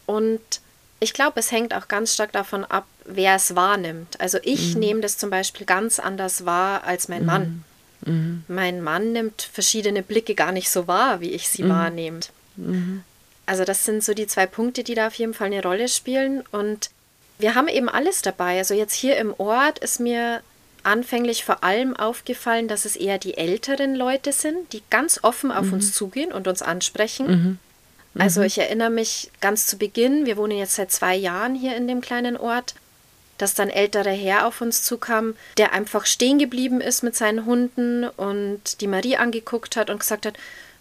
Speaker 2: Und ich glaube, es hängt auch ganz stark davon ab, wer es wahrnimmt. Also ich mhm. nehme das zum Beispiel ganz anders wahr als mein Mann. Mhm. mhm. Mein Mann nimmt verschiedene Blicke gar nicht so wahr, wie ich sie mhm. wahrnehme. Mhm. Also das sind so die zwei Punkte, die da auf jeden Fall eine Rolle spielen. Und wir haben eben alles dabei. Also jetzt hier im Ort ist mir anfänglich vor allem aufgefallen, dass es eher die älteren Leute sind, die ganz offen auf mhm. uns zugehen und uns ansprechen. Mhm. Mhm. Also ich erinnere mich ganz zu Beginn, wir wohnen jetzt seit zwei Jahren hier in dem kleinen Ort, dass dann älterer Herr auf uns zukam, der einfach stehen geblieben ist mit seinen Hunden und die Marie angeguckt hat und gesagt hat,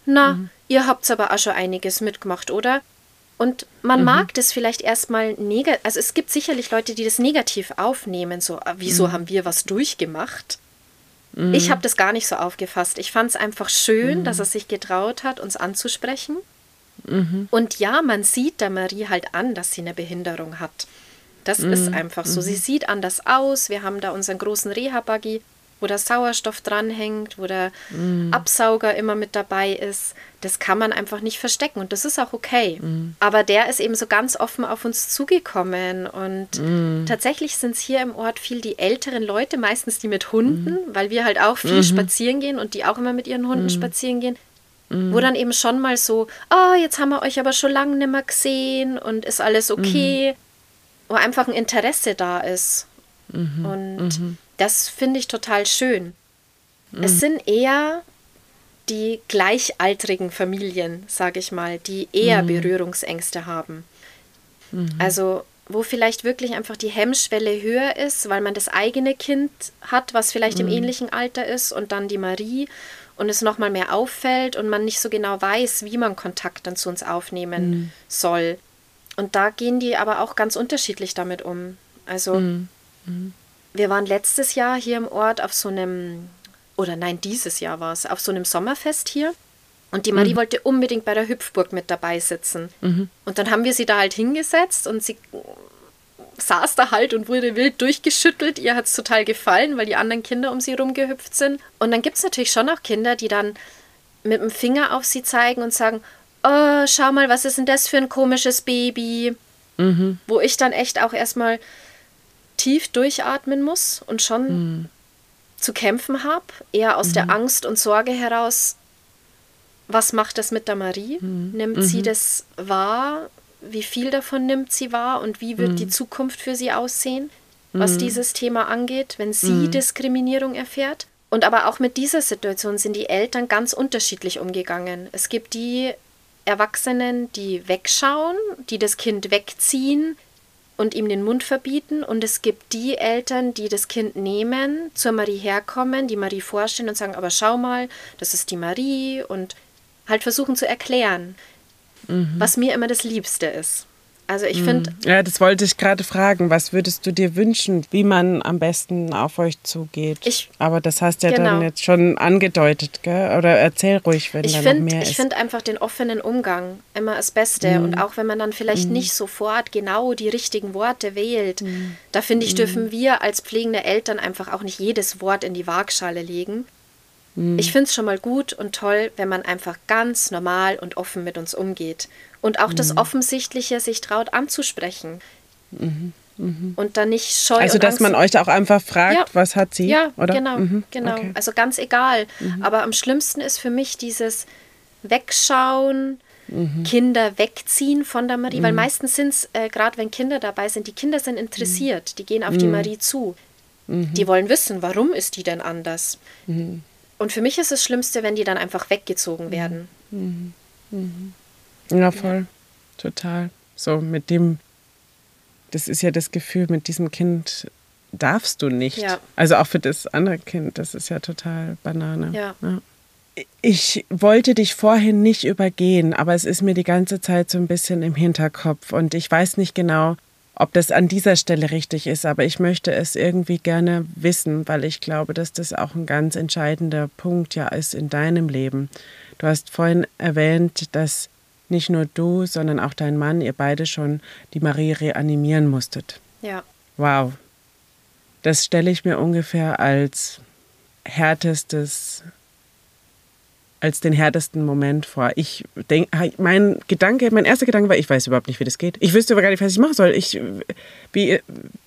Speaker 2: na, mhm. ihr habt aber auch schon einiges mitgemacht, oder? Und man mhm. mag das vielleicht erstmal negativ, also es gibt sicherlich Leute, die das negativ aufnehmen, so, ah, wieso mhm. haben wir was durchgemacht? Mhm. Ich habe das gar nicht so aufgefasst. Ich fand es einfach schön, mhm. dass er sich getraut hat, uns anzusprechen. Mhm. Und ja, man sieht der Marie halt an, dass sie eine Behinderung hat. Das ist mhm. einfach so. Sie sieht anders aus. Wir haben da unseren großen Reha-Buggy wo der Sauerstoff dranhängt, wo der mm. Absauger immer mit dabei ist. Das kann man einfach nicht verstecken und das ist auch okay. Mm. Aber der ist eben so ganz offen auf uns zugekommen und mm. tatsächlich sind es hier im Ort viel die älteren Leute, meistens die mit Hunden, mm. weil wir halt auch viel -hmm. spazieren gehen und die auch immer mit ihren Hunden mm. spazieren gehen. Wo mm. dann eben schon mal so, oh, jetzt haben wir euch aber schon lange nicht mehr gesehen und ist alles okay. Wo einfach ein Interesse da ist. Und das finde ich total schön. Mhm. Es sind eher die gleichaltrigen Familien, sage ich mal, die eher mhm. Berührungsängste haben. Mhm. Also wo vielleicht wirklich einfach die Hemmschwelle höher ist, weil man das eigene Kind hat, was vielleicht mhm. im ähnlichen Alter ist und dann die Marie und es nochmal mehr auffällt und man nicht so genau weiß, wie man Kontakt dann zu uns aufnehmen mhm. soll. Und da gehen die aber auch ganz unterschiedlich damit um. Also mhm. mhm. Wir waren letztes Jahr hier im Ort auf so einem, oder nein, dieses Jahr war es, auf so einem Sommerfest hier. Und die Marie mhm. wollte unbedingt bei der Hüpfburg mit dabei sitzen. Mhm. Und dann haben wir sie da halt hingesetzt und sie saß da halt und wurde wild durchgeschüttelt. Ihr hat es total gefallen, weil die anderen Kinder um sie rumgehüpft sind. Und dann gibt es natürlich schon auch Kinder, die dann mit dem Finger auf sie zeigen und sagen, oh, schau mal, was ist denn das für ein komisches Baby? Mhm. Wo ich dann echt auch erstmal tief durchatmen muss und schon mhm. zu kämpfen habe, eher aus der mhm. Angst und Sorge heraus, was macht das mit der Marie? Mhm. Nimmt sie mhm. das wahr? Wie viel davon nimmt sie wahr und wie wird die mhm. Zukunft für sie aussehen, was dieses Thema angeht, wenn sie Diskriminierung erfährt? Und aber auch mit dieser Situation sind die Eltern ganz unterschiedlich umgegangen. Es gibt die Erwachsenen, die wegschauen, die das Kind wegziehen und ihm den Mund verbieten. Und es gibt die Eltern, die das Kind nehmen, zur Marie herkommen, die Marie vorstellen und sagen, aber schau mal, das ist die Marie und halt versuchen zu erklären, mhm. was mir immer das Liebste ist. Also ich finde.
Speaker 1: Mhm. Ja, das wollte ich gerade fragen. Was würdest du dir wünschen, wie man am besten auf euch zugeht? Ich, Aber das hast ja genau. dann jetzt schon angedeutet, gell? Oder erzähl ruhig, wenn ich da find, noch mehr
Speaker 2: ist. Ich finde einfach den offenen Umgang immer das Beste. Mhm. Und auch wenn man dann vielleicht mhm. nicht sofort genau die richtigen Worte wählt, mhm. da finde ich, dürfen mhm. wir als pflegende Eltern einfach auch nicht jedes Wort in die Waagschale legen. Mhm. Ich finde es schon mal gut und toll, wenn man einfach ganz normal und offen mit uns umgeht und auch mhm. das Offensichtliche sich traut anzusprechen. Mhm. Mhm. Und dann nicht scheu.
Speaker 1: Also, dass
Speaker 2: Angst
Speaker 1: man euch auch einfach fragt, ja. was hat sie?
Speaker 2: Ja,
Speaker 1: oder?
Speaker 2: genau, mhm. genau. Okay. Also ganz egal. Mhm. Aber am schlimmsten ist für mich dieses Wegschauen, mhm. Kinder wegziehen von der Marie, weil meistens sind es, äh, gerade wenn Kinder dabei sind, die Kinder sind interessiert, die gehen auf die Marie zu. Die wollen wissen, warum ist die denn anders? Und für mich ist das Schlimmste, wenn die dann einfach weggezogen werden. Mhm.
Speaker 1: Mhm. Ja, voll. Total. So mit dem, das ist ja das Gefühl, mit diesem Kind darfst du nicht. Ja. Also auch für das andere Kind, das ist ja total Banane. Ja. ja. Ich wollte dich vorhin nicht übergehen, aber es ist mir die ganze Zeit so ein bisschen im Hinterkopf und ich weiß nicht genau, ob das an dieser Stelle richtig ist, aber ich möchte es irgendwie gerne wissen, weil ich glaube, dass das auch ein ganz entscheidender Punkt ja ist in deinem Leben. Du hast vorhin erwähnt, dass nicht nur du, sondern auch dein Mann, ihr beide schon die Marie reanimieren musstet.
Speaker 2: Ja.
Speaker 1: Wow. Das stelle ich mir ungefähr als härtestes als den härtesten Moment vor. Ich denke, mein Gedanke, mein erster Gedanke war, ich weiß überhaupt nicht, wie das geht. Ich wüsste aber gar nicht, was ich machen soll. Ich, wie,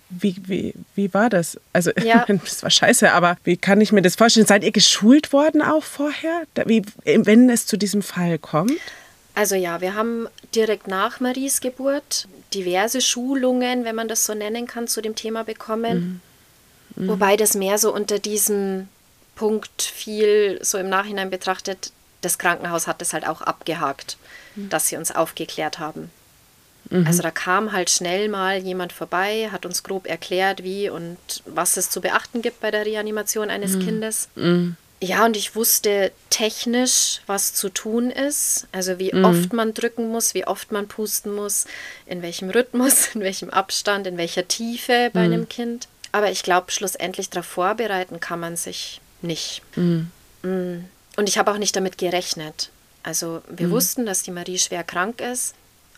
Speaker 1: wie, wie, wie war das? Also, [laughs] ja. [laughs] das war scheiße, aber wie kann ich mir das vorstellen? Seid ihr geschult worden auch vorher, wie, wenn es zu diesem Fall kommt?
Speaker 2: Also ja, wir haben direkt nach Maries Geburt diverse Schulungen, wenn man das so nennen kann, zu dem Thema bekommen. Mhm. Mhm. Wobei das mehr so unter diesem Punkt fiel, so im Nachhinein betrachtet, das Krankenhaus hat das halt auch abgehakt, mhm. dass sie uns aufgeklärt haben. Mhm. Also da kam halt schnell mal jemand vorbei, hat uns grob erklärt, wie und was es zu beachten gibt bei der Reanimation eines mhm. Kindes. Mhm. Ja, und ich wusste technisch, was zu tun ist. Also wie mhm. oft man drücken muss, wie oft man pusten muss, in welchem Rhythmus, [laughs] in welchem Abstand, in welcher Tiefe bei einem Kind. Aber ich glaube, schlussendlich darauf vorbereiten kann man sich nicht. Mhm. Mm. Und ich habe auch nicht damit gerechnet. Also wir mhm. wussten, dass die Marie schwer krank ist,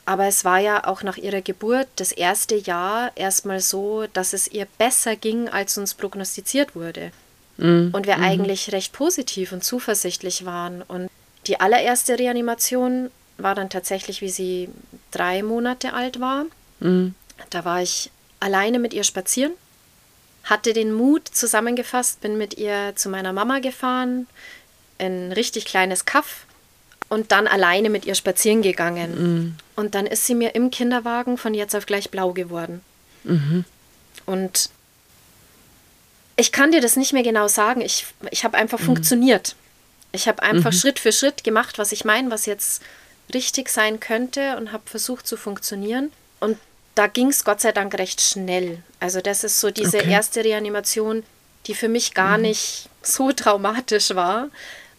Speaker 2: aber es war ja auch nach ihrer Geburt das erste Jahr erstmal so, dass es ihr besser ging, als uns prognostiziert wurde. Mhm. Und wir mhm. eigentlich recht positiv und zuversichtlich waren. Und die allererste Reanimation war dann tatsächlich, wie sie drei Monate alt war. Mhm. Da war ich alleine mit ihr spazieren hatte den Mut zusammengefasst, bin mit ihr zu meiner Mama gefahren, ein richtig kleines Kaff und dann alleine mit ihr spazieren gegangen. Mhm. Und dann ist sie mir im Kinderwagen von jetzt auf gleich blau geworden. Mhm. Und ich kann dir das nicht mehr genau sagen. Ich, ich habe einfach mhm. funktioniert. Ich habe einfach mhm. Schritt für Schritt gemacht, was ich meine, was jetzt richtig sein könnte und habe versucht zu funktionieren. Und da ging es Gott sei Dank recht schnell. Also das ist so diese okay. erste Reanimation, die für mich gar mhm. nicht so traumatisch war,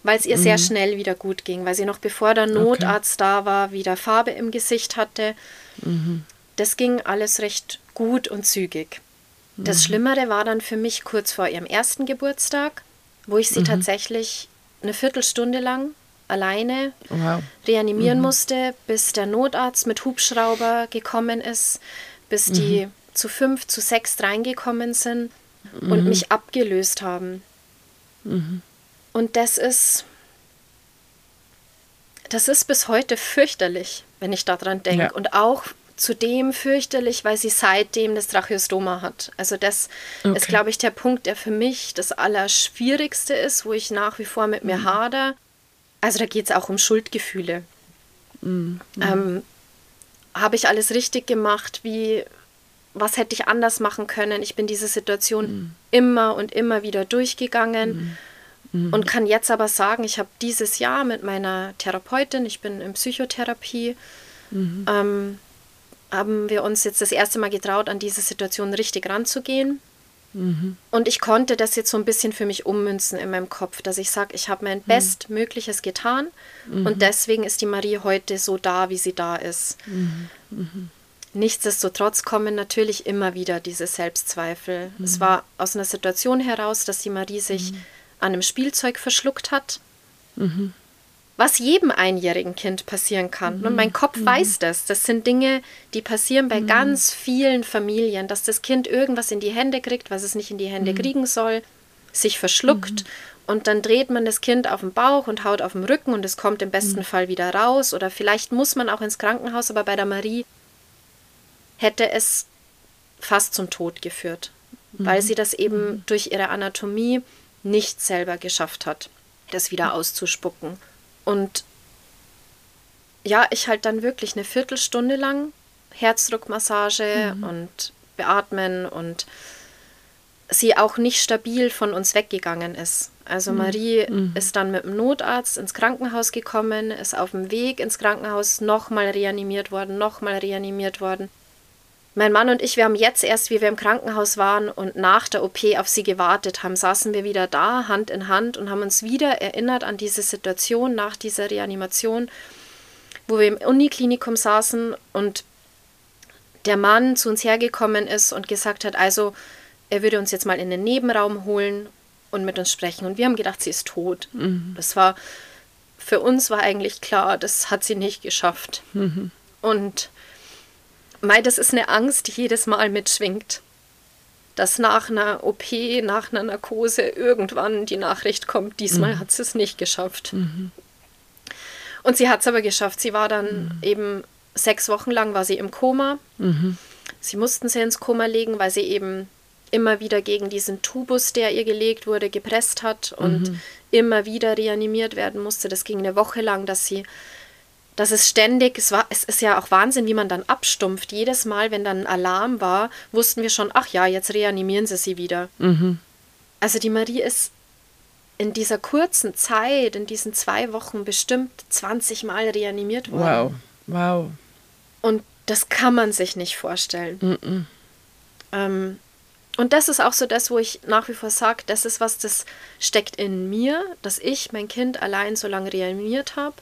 Speaker 2: weil es ihr mhm. sehr schnell wieder gut ging, weil sie noch bevor der Notarzt okay. da war, wieder Farbe im Gesicht hatte. Mhm. Das ging alles recht gut und zügig. Das mhm. Schlimmere war dann für mich kurz vor ihrem ersten Geburtstag, wo ich sie mhm. tatsächlich eine Viertelstunde lang alleine wow. reanimieren mhm. musste, bis der Notarzt mit Hubschrauber gekommen ist, bis mhm. die zu fünf, zu sechs reingekommen sind mhm. und mich abgelöst haben. Mhm. Und das ist, das ist bis heute fürchterlich, wenn ich daran denke. Ja. Und auch zudem fürchterlich, weil sie seitdem das Tracheostoma hat. Also das okay. ist, glaube ich, der Punkt, der für mich das Allerschwierigste ist, wo ich nach wie vor mit mir mhm. hader. Also da geht es auch um Schuldgefühle. Mhm. Ähm, Habe ich alles richtig gemacht? Wie, was hätte ich anders machen können? Ich bin diese Situation mhm. immer und immer wieder durchgegangen mhm. Mhm. und kann jetzt aber sagen, ich habe dieses Jahr mit meiner Therapeutin, ich bin in Psychotherapie, mhm. ähm, haben wir uns jetzt das erste Mal getraut, an diese Situation richtig ranzugehen. Mhm. Und ich konnte das jetzt so ein bisschen für mich ummünzen in meinem Kopf, dass ich sage, ich habe mein mhm. Bestmögliches getan mhm. und deswegen ist die Marie heute so da, wie sie da ist. Mhm. mhm. Nichtsdestotrotz kommen natürlich immer wieder diese Selbstzweifel. Es war aus einer Situation heraus, dass die Marie sich an einem Spielzeug verschluckt hat was jedem einjährigen Kind passieren kann. Mhm. Und mein Kopf mhm. weiß das. Das sind Dinge, die passieren bei mhm. ganz vielen Familien, dass das Kind irgendwas in die Hände kriegt, was es nicht in die Hände mhm. kriegen soll, sich verschluckt mhm. und dann dreht man das Kind auf den Bauch und haut auf den Rücken und es kommt im besten mhm. Fall wieder raus. Oder vielleicht muss man auch ins Krankenhaus, aber bei der Marie hätte es fast zum Tod geführt, weil sie das eben durch ihre Anatomie nicht selber geschafft hat, das wieder auszuspucken. Und ja, ich halt dann wirklich eine Viertelstunde lang Herzdruckmassage mhm. und beatmen und sie auch nicht stabil von uns weggegangen ist. Also mhm. Marie mhm. ist dann mit dem Notarzt ins Krankenhaus gekommen, ist auf dem Weg ins Krankenhaus nochmal reanimiert worden, nochmal reanimiert worden. Mein Mann und ich, wir haben jetzt erst, wie wir im Krankenhaus waren und nach der OP auf sie gewartet haben, saßen wir wieder da, Hand in Hand und haben uns wieder erinnert an diese Situation nach dieser Reanimation, wo wir im Uniklinikum saßen und der Mann zu uns hergekommen ist und gesagt hat, also er würde uns jetzt mal in den Nebenraum holen und mit uns sprechen. Und wir haben gedacht, sie ist tot. Mhm. Das war, für uns war eigentlich klar, das hat sie nicht geschafft. Mhm. Und Mei, das ist eine Angst, die jedes Mal mitschwingt. Dass nach einer OP, nach einer Narkose irgendwann die Nachricht kommt, diesmal mhm. hat sie es nicht geschafft. Mhm. Und sie hat es aber geschafft. Sie war dann mhm. eben sechs Wochen lang war sie im Koma. Mhm. Sie mussten sie ins Koma legen, weil sie eben immer wieder gegen diesen Tubus, der ihr gelegt wurde, gepresst hat und mhm. immer wieder reanimiert werden musste. Das ging eine Woche lang, dass sie dass es ständig, es war, es ist ja auch Wahnsinn, wie man dann abstumpft. Jedes Mal, wenn dann ein Alarm war, wussten wir schon, ach ja, jetzt reanimieren sie sie wieder. Mhm. Also die Marie ist in dieser kurzen Zeit, in diesen zwei Wochen bestimmt 20 Mal reanimiert worden.
Speaker 1: Wow, wow.
Speaker 2: Und das kann man sich nicht vorstellen. Mhm. Ähm, und das ist auch so das, wo ich nach wie vor sage, das ist was, das steckt in mir, dass ich mein Kind allein so lange reanimiert habe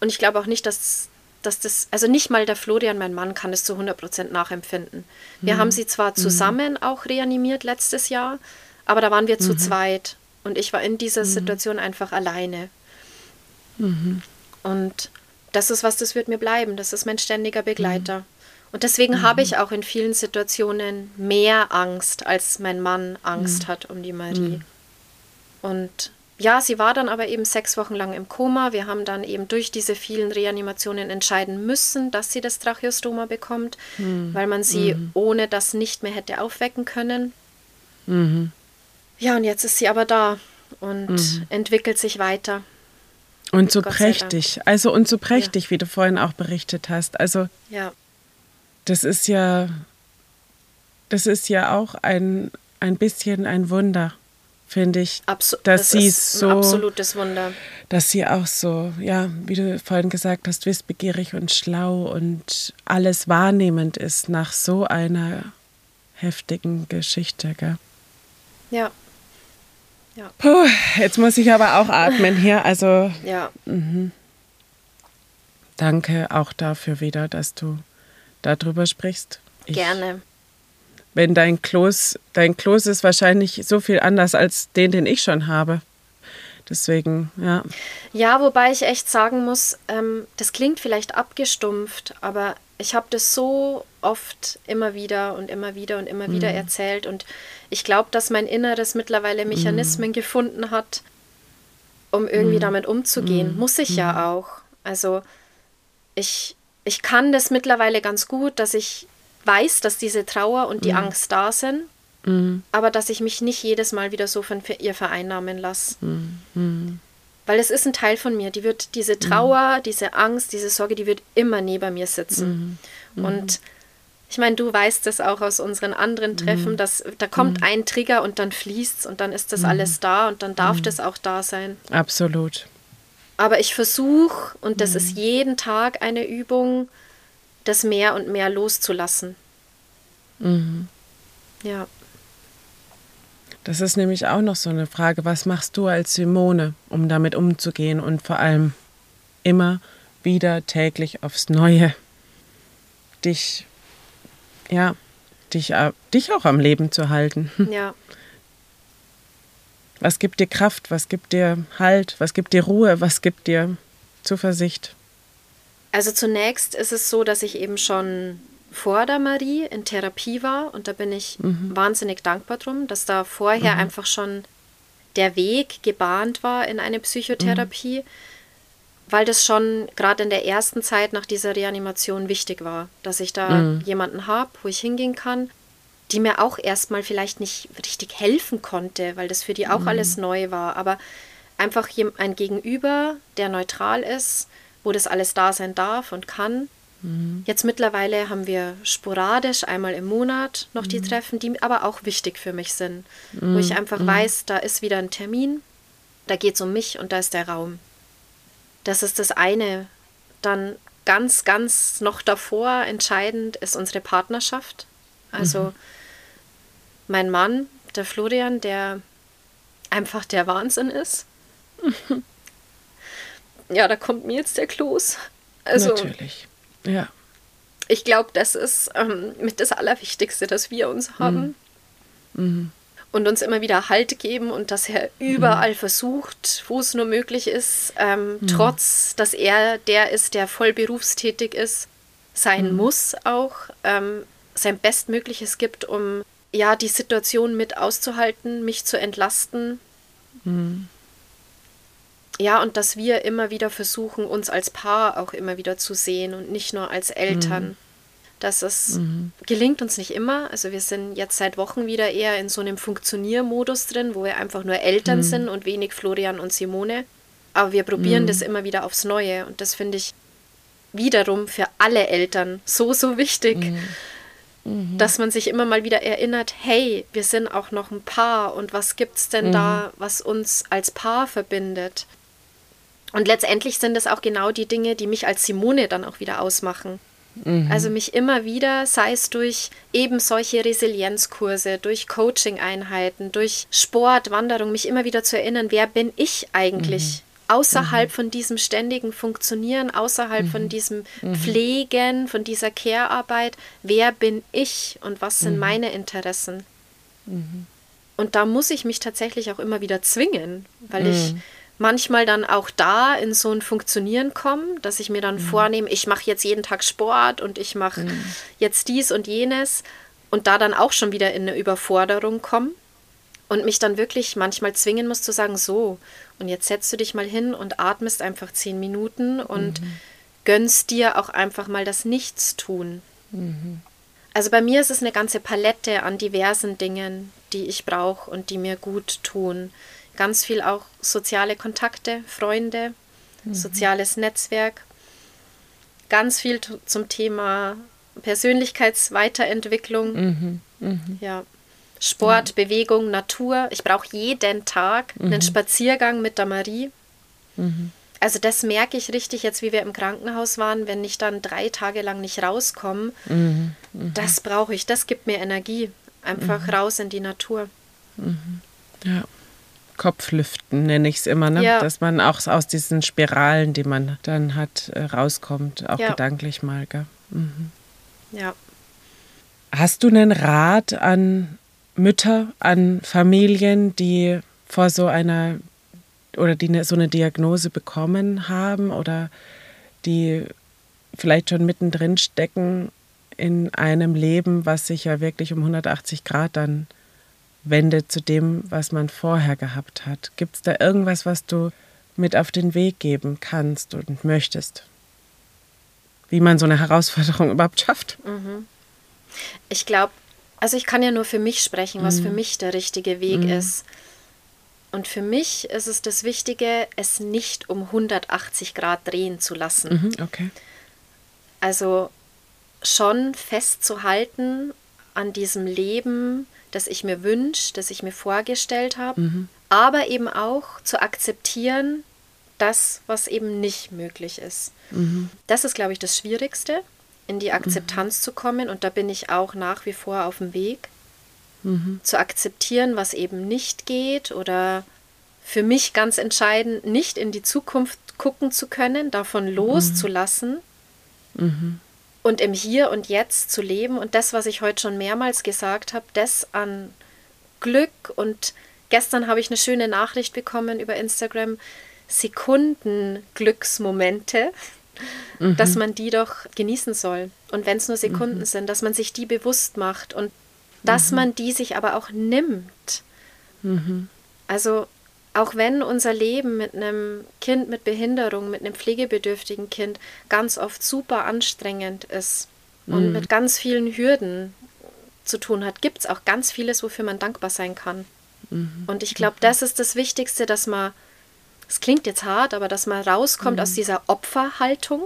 Speaker 2: und ich glaube auch nicht, dass, dass das, also nicht mal der Florian, mein Mann, kann es zu 100% nachempfinden. Wir mhm. haben sie zwar mhm. zusammen mhm. auch reanimiert letztes Jahr, aber da waren wir mhm. zu zweit und ich war in dieser mhm. Situation einfach alleine. Mhm. Und das ist was, das wird mir bleiben. Das ist mein ständiger Begleiter. Und deswegen habe ich auch in vielen Situationen mehr Angst, als mein Mann Angst hat um die Marie. Und ja, sie war dann aber eben sechs Wochen lang im Koma. Wir haben dann eben durch diese vielen Reanimationen entscheiden müssen, dass sie das Tracheostoma bekommt, mhm. weil man sie mhm. ohne das nicht mehr hätte aufwecken können. Mhm. Ja, und jetzt ist sie aber da und mhm. entwickelt sich weiter.
Speaker 1: Und so Gott prächtig, also und so prächtig, ja. wie du vorhin auch berichtet hast. Also ja. das ist ja, das ist ja auch ein, ein bisschen ein Wunder finde ich,
Speaker 2: Absu
Speaker 1: dass
Speaker 2: das
Speaker 1: sie so,
Speaker 2: ein absolutes Wunder.
Speaker 1: dass sie auch so, ja, wie du vorhin gesagt hast, wissbegierig und schlau und alles wahrnehmend ist nach so einer heftigen Geschichte, gell?
Speaker 2: Ja,
Speaker 1: Puh, jetzt muss ich aber auch atmen hier. Also
Speaker 2: ja,
Speaker 1: danke auch dafür wieder, dass du darüber sprichst. Ich,
Speaker 2: gerne.
Speaker 1: Wenn dein Kloß, dein Kloß ist wahrscheinlich so viel anders als den, den ich schon habe. Deswegen, ja.
Speaker 2: Ja, wobei ich echt sagen muss, ähm, das klingt vielleicht abgestumpft, aber ich habe das so oft immer wieder und immer wieder und immer wieder erzählt und ich glaube, dass mein Inneres mittlerweile Mechanismen gefunden hat, um irgendwie damit umzugehen. Muss ich ja auch. Also ich, ich kann das mittlerweile ganz gut, dass ich weiß, dass diese Trauer und die Angst da sind, aber dass ich mich nicht jedes Mal wieder so von ihr vereinnahmen lasse. Weil es ist ein Teil von mir, die wird diese Trauer, diese Angst, diese Sorge, die wird immer neben mir sitzen. Und ich meine, du weißt es auch aus unseren anderen Treffen, dass da kommt ein Trigger und dann fließt es und dann ist das alles da und dann darf das auch da sein.
Speaker 1: Absolut.
Speaker 2: Aber ich versuche, und das ist jeden Tag eine Übung, das mehr und mehr loszulassen. Ja.
Speaker 1: Das ist nämlich auch noch so eine Frage, was machst du als Simone, um damit umzugehen und vor allem immer wieder täglich aufs Neue dich, ja, dich, äh, dich auch am Leben zu halten.
Speaker 2: Ja.
Speaker 1: Was gibt dir Kraft, was gibt dir Halt, was gibt dir Ruhe, was gibt dir Zuversicht?
Speaker 2: Also zunächst ist es so, dass ich eben schon vor der Marie in Therapie war und da bin ich wahnsinnig dankbar drum, dass da vorher einfach schon der Weg gebahnt war in eine Psychotherapie, weil das schon gerade in der ersten Zeit nach dieser Reanimation wichtig war, dass ich da jemanden habe, wo ich hingehen kann, die mir auch erstmal vielleicht nicht richtig helfen konnte, weil das für die auch alles neu war, aber einfach ein Gegenüber, der neutral ist, wo das alles da sein darf und kann. Jetzt mittlerweile haben wir sporadisch einmal im Monat noch die Treffen, die aber auch wichtig für mich sind, wo ich einfach weiß, da ist wieder ein Termin, da geht es um mich und da ist der Raum. Das ist das eine. Dann ganz, ganz noch davor entscheidend ist unsere Partnerschaft. Also mein Mann, der Florian, der einfach der Wahnsinn ist. [laughs] ja, da kommt mir jetzt der Kloß. Also
Speaker 1: Natürlich. Ja.
Speaker 2: ich glaube, das ist ähm, mit das Allerwichtigste, dass wir uns haben. Und uns immer wieder Halt geben und dass er überall versucht, wo es nur möglich ist, ähm, trotz, dass er der ist, der voll berufstätig ist, sein muss auch, ähm, sein Bestmögliches gibt, um ja die Situation mit auszuhalten, mich zu entlasten. Ja, und dass wir immer wieder versuchen, uns als Paar auch immer wieder zu sehen und nicht nur als Eltern. Das ist, gelingt uns nicht immer. Also wir sind jetzt seit Wochen wieder eher in so einem Funktioniermodus drin, wo wir einfach nur Eltern sind und wenig Florian und Simone. Aber wir probieren das immer wieder aufs Neue. Und das finde ich wiederum für alle Eltern so, so wichtig, dass man sich immer mal wieder erinnert, hey, wir sind auch noch ein Paar und was gibt's denn da, was uns als Paar verbindet? Und letztendlich sind es auch genau die Dinge, die mich als Simone dann auch wieder ausmachen. Also mich immer wieder, sei es durch eben solche Resilienzkurse, durch Coaching-Einheiten, durch Sport, Wanderung, mich immer wieder zu erinnern, wer bin ich eigentlich? Außerhalb von diesem ständigen Funktionieren, außerhalb von diesem Pflegen, von dieser Care-Arbeit, wer bin ich und was sind meine Interessen? Und da muss ich mich tatsächlich auch immer wieder zwingen, weil ich manchmal dann auch da in so ein Funktionieren komme, dass ich mir dann vornehme, ich mache jetzt jeden Tag Sport und ich mache jetzt dies und jenes und da dann auch schon wieder in eine Überforderung komme und mich dann wirklich manchmal zwingen muss zu sagen, so, und jetzt setzt du dich mal hin und atmest einfach zehn Minuten und gönnst dir auch einfach mal das Nichtstun. Also bei mir ist es eine ganze Palette an diversen Dingen, die ich brauche und die mir gut tun. Ganz viel auch soziale Kontakte, Freunde, soziales Netzwerk. Ganz viel zum Thema Persönlichkeitsweiterentwicklung. Ja. Sport, ja. Bewegung, Natur. Ich brauche jeden Tag mhm. einen Spaziergang mit der Marie. Mhm. Also das merke ich richtig jetzt, wie wir im Krankenhaus waren, wenn ich dann drei Tage lang nicht rauskomme. Mhm. mhm. Das brauche ich, das gibt mir Energie. Einfach mhm. raus in die Natur.
Speaker 1: Mhm. Ja. Kopflüften nenne ich es immer, ne? Ja. dass man auch aus diesen Spiralen, die man dann hat, äh, rauskommt, auch ja. gedanklich mal. Mhm.
Speaker 2: Ja.
Speaker 1: Hast du einen Rat an Mütter, an Familien, die vor so einer oder die ne, so eine Diagnose bekommen haben oder die vielleicht schon mittendrin stecken in einem Leben, was sich ja wirklich um 180 Grad dann wendet zu dem, was man vorher gehabt hat. Gibt es da irgendwas, was du mit auf den Weg geben kannst und möchtest? Wie man so eine Herausforderung [laughs] überhaupt schafft?
Speaker 2: Mhm. Ich glaube, also ich kann ja nur für mich sprechen, was mhm. für mich der richtige Weg mhm. ist. Und für mich ist es das Wichtige, es nicht um 180 Grad drehen zu lassen.
Speaker 1: Mhm, okay.
Speaker 2: Also schon festzuhalten an diesem Leben, das ich mir wünsche, das ich mir vorgestellt habe, mhm. aber eben auch zu akzeptieren, das, was eben nicht möglich ist. Mhm. Das ist, glaube ich, das Schwierigste, in die Akzeptanz mhm. zu kommen. Und da bin ich auch nach wie vor auf dem Weg, mhm. zu akzeptieren, was eben nicht geht oder für mich ganz entscheidend, nicht in die Zukunft gucken zu können, davon mhm. loszulassen mhm. Und im Hier und Jetzt zu leben. Und das, was ich heute schon mehrmals gesagt habe, das an Glück und gestern habe ich eine schöne Nachricht bekommen über Instagram, Sekunden Glücksmomente, mhm. dass man die doch genießen soll. Und wenn es nur Sekunden mhm. sind, dass man sich die bewusst macht und dass mhm. man die sich aber auch nimmt. Mhm. Also auch wenn unser Leben mit einem Kind mit Behinderung, mit einem pflegebedürftigen Kind ganz oft super anstrengend ist und mhm. mit ganz vielen Hürden zu tun hat, gibt es auch ganz vieles, wofür man dankbar sein kann. Mhm. Und ich glaube, das ist das Wichtigste, dass man es klingt jetzt hart, aber dass man rauskommt mhm. aus dieser Opferhaltung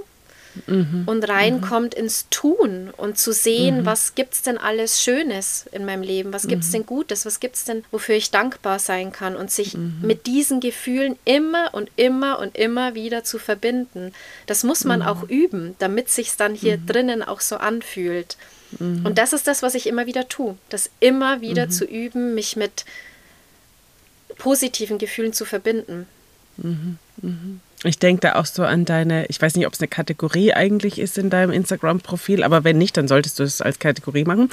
Speaker 2: mhm. und reinkommt mhm. ins Tun und zu sehen, mhm. was gibt es denn alles Schönes in meinem Leben, was gibt es mhm. denn Gutes, was gibt es denn, wofür ich dankbar sein kann und sich mhm. mit diesen Gefühlen immer und immer und immer wieder zu verbinden. Das muss man auch üben, damit sich dann hier drinnen auch so anfühlt. Und das ist das, was ich immer wieder tue, das immer wieder zu üben, mich mit positiven Gefühlen zu verbinden.
Speaker 1: Mhm, mhm. Ich denke da auch so an deine, ich weiß nicht, ob es eine Kategorie eigentlich ist in deinem Instagram-Profil, aber wenn nicht, dann solltest du es als Kategorie machen,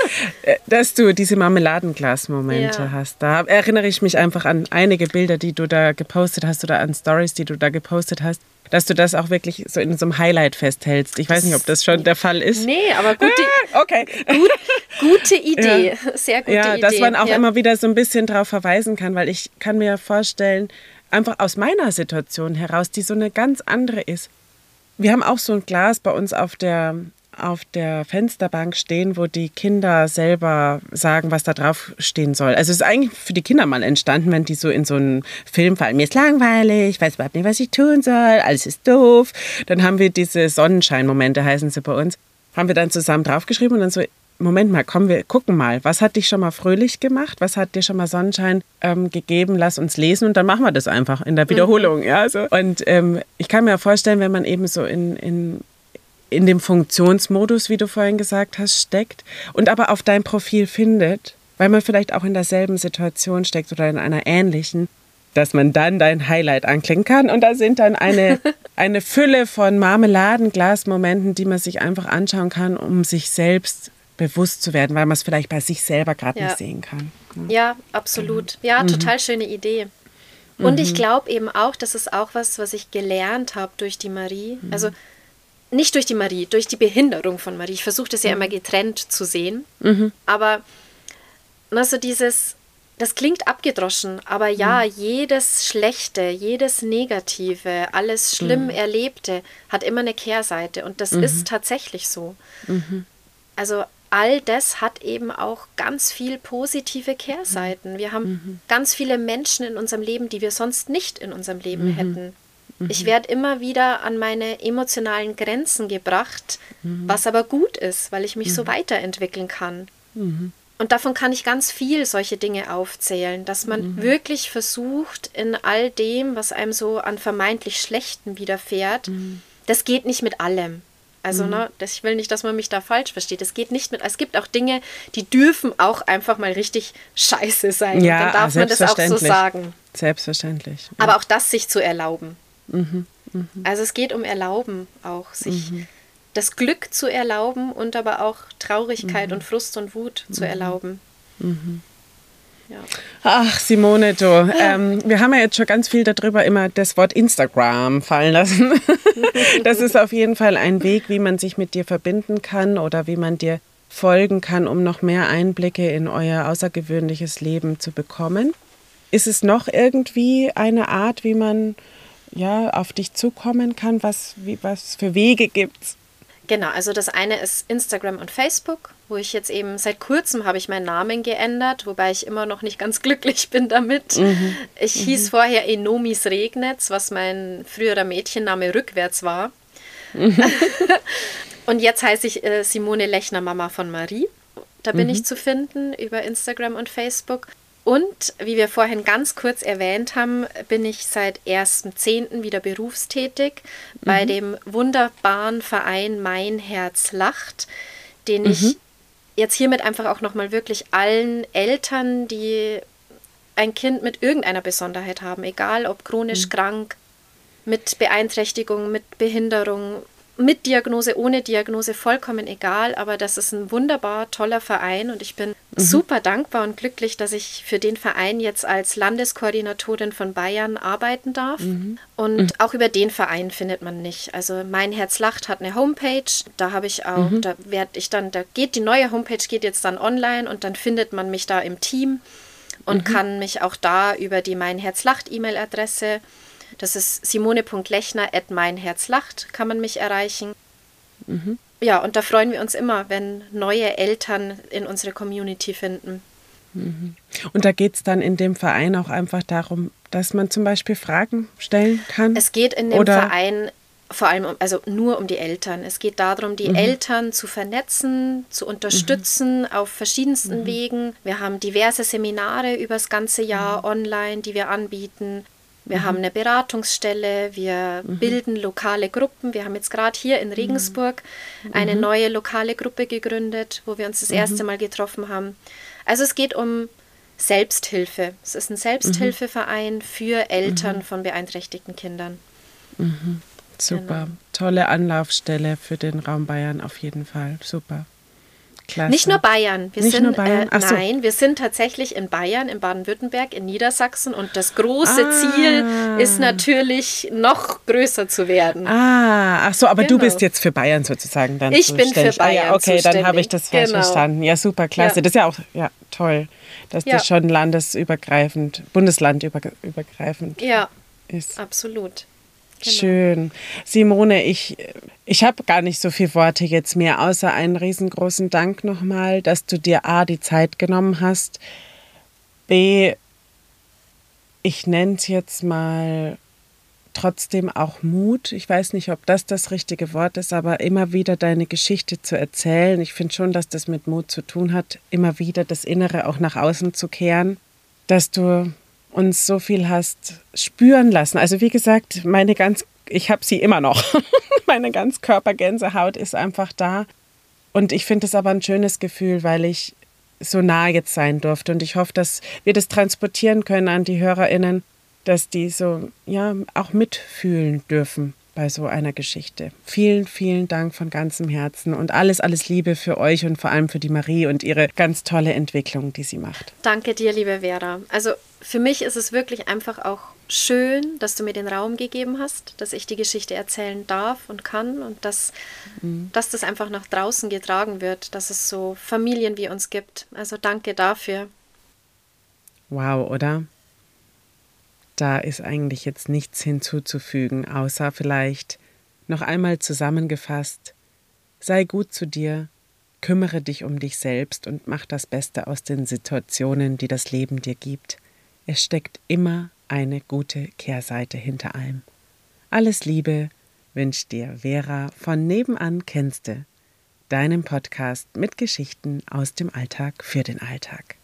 Speaker 1: [laughs] dass du diese Marmeladenglas-Momente ja. hast. Da erinnere ich mich einfach an einige Bilder, die du da gepostet hast oder an Stories, die du da gepostet hast, dass du das auch wirklich so in so einem Highlight festhältst. Ich weiß nicht, ob das schon der Fall ist.
Speaker 2: Nee, aber gute,
Speaker 1: ah, okay.
Speaker 2: gut, gute [laughs] Idee, ja. sehr gute
Speaker 1: ja,
Speaker 2: Idee.
Speaker 1: Dass man auch ja. immer wieder so ein bisschen darauf verweisen kann, weil ich kann mir vorstellen, einfach aus meiner Situation heraus, die so eine ganz andere ist. Wir haben auch so ein Glas bei uns auf der, auf der Fensterbank stehen, wo die Kinder selber sagen, was da drauf stehen soll. Also es ist eigentlich für die Kinder mal entstanden, wenn die so in so einen Film fallen. Mir ist langweilig, ich weiß überhaupt nicht, was ich tun soll, alles ist doof. Dann haben wir diese Sonnenscheinmomente, heißen sie bei uns, haben wir dann zusammen draufgeschrieben und dann so Moment mal, komm, wir gucken mal. Was hat dich schon mal fröhlich gemacht? Was hat dir schon mal Sonnenschein ähm, gegeben? Lass uns lesen und dann machen wir das einfach in der Wiederholung. Mhm. Ja, so. Und ähm, ich kann mir vorstellen, wenn man eben so in, in, in dem Funktionsmodus, wie du vorhin gesagt hast, steckt und aber auf dein Profil findet, weil man vielleicht auch in derselben Situation steckt oder in einer ähnlichen, dass man dann dein Highlight anklicken kann. Und da sind dann eine, [laughs] eine Fülle von Marmeladenglasmomenten, die man sich einfach anschauen kann, um sich selbst bewusst zu werden, weil man es vielleicht bei sich selber gerade ja. nicht sehen kann.
Speaker 2: Ne? Ja, absolut. Mhm. Ja, mhm. total schöne Idee. Und mhm. ich glaube eben auch, das ist auch was, was ich gelernt habe durch die Marie. Mhm. Also nicht durch die Marie, durch die Behinderung von Marie. Ich versuche das ja mhm. immer getrennt zu sehen. Mhm. Aber also dieses, das klingt abgedroschen, aber ja, jedes Schlechte, jedes Negative, alles schlimm Erlebte hat immer eine Kehrseite. Und das ist tatsächlich so. Also all das hat eben auch ganz viel positive Kehrseiten. Wir haben mhm. ganz viele Menschen in unserem Leben, die wir sonst nicht in unserem Leben mhm. hätten. Mhm. Ich werde immer wieder an meine emotionalen Grenzen gebracht, mhm. was aber gut ist, weil ich mich so mhm. weiterentwickeln kann. Mhm. Und davon kann ich ganz viel solche Dinge aufzählen, dass man wirklich versucht, in all dem, was einem so an vermeintlich Schlechten widerfährt, das geht nicht mit allem. Also, mhm. ne, das, ich will nicht, dass man mich da falsch versteht. Es geht nicht mit. Es gibt auch Dinge, die dürfen auch einfach mal richtig scheiße sein.
Speaker 1: Ja,
Speaker 2: dann darf man das auch so sagen.
Speaker 1: Selbstverständlich.
Speaker 2: Ja. Aber auch das sich zu erlauben. Mhm. Mhm. Also es geht um Erlauben auch, sich mhm. das Glück zu erlauben und aber auch Traurigkeit mhm. und Frust und Wut zu mhm. erlauben.
Speaker 1: Mhm. Ja. Ach, Simone, du, ähm, wir haben ja jetzt schon ganz viel darüber immer das Wort Instagram fallen lassen. [laughs] das ist auf jeden Fall ein Weg, wie man sich mit dir verbinden kann oder wie man dir folgen kann, um noch mehr Einblicke in euer außergewöhnliches Leben zu bekommen. Ist es noch irgendwie eine Art, wie man ja, auf dich zukommen kann? Was, wie, was für Wege gibt es?
Speaker 2: Genau, also das eine ist Instagram und Facebook, wo ich jetzt eben seit kurzem habe ich meinen Namen geändert, wobei ich immer noch nicht ganz [laughs] glücklich bin damit. Mhm. Ich mhm. hieß vorher Enomis Regnetz, was mein früherer Mädchenname rückwärts war. Mhm. [laughs] und jetzt heiße ich äh, Simone Lechner, Mama von Marie. Da bin ich mhm. zu finden über Instagram und Facebook. Und wie wir vorhin ganz kurz erwähnt haben, bin ich seit 1.10. wieder berufstätig mhm. bei dem wunderbaren Verein Mein Herz lacht, den mhm. Jetzt hiermit einfach auch nochmal wirklich allen Eltern, die ein Kind mit irgendeiner Besonderheit haben, egal ob chronisch mhm. krank, mit Beeinträchtigung, mit Behinderung, mit Diagnose, ohne Diagnose, vollkommen egal, aber das ist ein wunderbar toller Verein und ich bin mhm. super dankbar und glücklich, dass ich für den Verein jetzt als Landeskoordinatorin von Bayern arbeiten darf. Mhm. Und mhm. auch über den Verein findet man mich. Also Mein Herz lacht hat eine Homepage, da habe ich auch, mhm. da werde ich dann, da geht die neue Homepage geht jetzt dann online und dann findet man mich da im Team und mhm. kann mich auch da über die Mein Herz lacht E-Mail-Adresse das ist simone.lechner at meinherzlacht, kann man mich erreichen. Mhm. Ja, und da freuen wir uns immer, wenn neue Eltern in unsere Community finden.
Speaker 1: Mhm. Und da geht es dann in dem Verein auch einfach darum, dass man zum Beispiel Fragen stellen kann?
Speaker 2: Es geht in dem Oder? Verein vor allem um, also nur um die Eltern. Es geht darum, die mhm. Eltern zu vernetzen, zu unterstützen mhm. auf verschiedensten mhm. Wegen. Wir haben diverse Seminare über das ganze Jahr mhm. online, die wir anbieten. Wir mhm. haben eine Beratungsstelle, wir mhm. bilden lokale Gruppen. Wir haben jetzt gerade hier in Regensburg mhm. eine neue lokale Gruppe gegründet, wo wir uns das erste mhm. Mal getroffen haben. Also es geht um Selbsthilfe. Es ist ein Selbsthilfeverein für Eltern mhm. von beeinträchtigten Kindern.
Speaker 1: Mhm. Super. Genau. Tolle Anlaufstelle für den Raum Bayern auf jeden Fall. Super.
Speaker 2: Klasse. Nicht nur Bayern. Wir Nicht sind, nur Bayern? Äh, so. Nein, wir sind tatsächlich in Bayern, in Baden-Württemberg, in Niedersachsen und das große ah. Ziel ist natürlich noch größer zu werden.
Speaker 1: Ah, ach so, aber genau. du bist jetzt für Bayern sozusagen dann
Speaker 2: Ich bin für Bayern ah,
Speaker 1: ja, Okay, dann habe ich das falsch genau. verstanden. Ja, super, klasse. Ja. Das ist ja auch ja, toll, dass ja. das schon landesübergreifend, bundeslandübergreifend
Speaker 2: ja. ist. Absolut.
Speaker 1: Genau. Schön. Simone, ich, ich habe gar nicht so viele Worte jetzt mehr, außer einen riesengroßen Dank nochmal, dass du dir A, die Zeit genommen hast, B, ich nenne es jetzt mal trotzdem auch Mut. Ich weiß nicht, ob das das richtige Wort ist, aber immer wieder deine Geschichte zu erzählen. Ich finde schon, dass das mit Mut zu tun hat, immer wieder das Innere auch nach außen zu kehren, dass du uns so viel hast spüren lassen. Also wie gesagt, meine ganz, ich habe sie immer noch. [laughs] meine ganz Körpergänsehaut ist einfach da. Und ich finde es aber ein schönes Gefühl, weil ich so nah jetzt sein durfte. Und ich hoffe, dass wir das transportieren können an die HörerInnen, dass die so, ja, auch mitfühlen dürfen bei so einer Geschichte. Vielen, vielen Dank von ganzem Herzen und alles, alles Liebe für euch und vor allem für die Marie und ihre ganz tolle Entwicklung, die sie macht.
Speaker 2: Danke dir, liebe Vera. Also für mich ist es wirklich einfach auch schön, dass du mir den Raum gegeben hast, dass ich die Geschichte erzählen darf und kann und dass, mhm. dass das einfach nach draußen getragen wird, dass es so Familien wie uns gibt. Also danke dafür.
Speaker 1: Wow, oder? Da ist eigentlich jetzt nichts hinzuzufügen, außer vielleicht noch einmal zusammengefasst, sei gut zu dir, kümmere dich um dich selbst und mach das Beste aus den Situationen, die das Leben dir gibt. Es steckt immer eine gute Kehrseite hinter allem. Alles Liebe wünscht dir Vera von nebenan kennste, deinem Podcast mit Geschichten aus dem Alltag für den Alltag.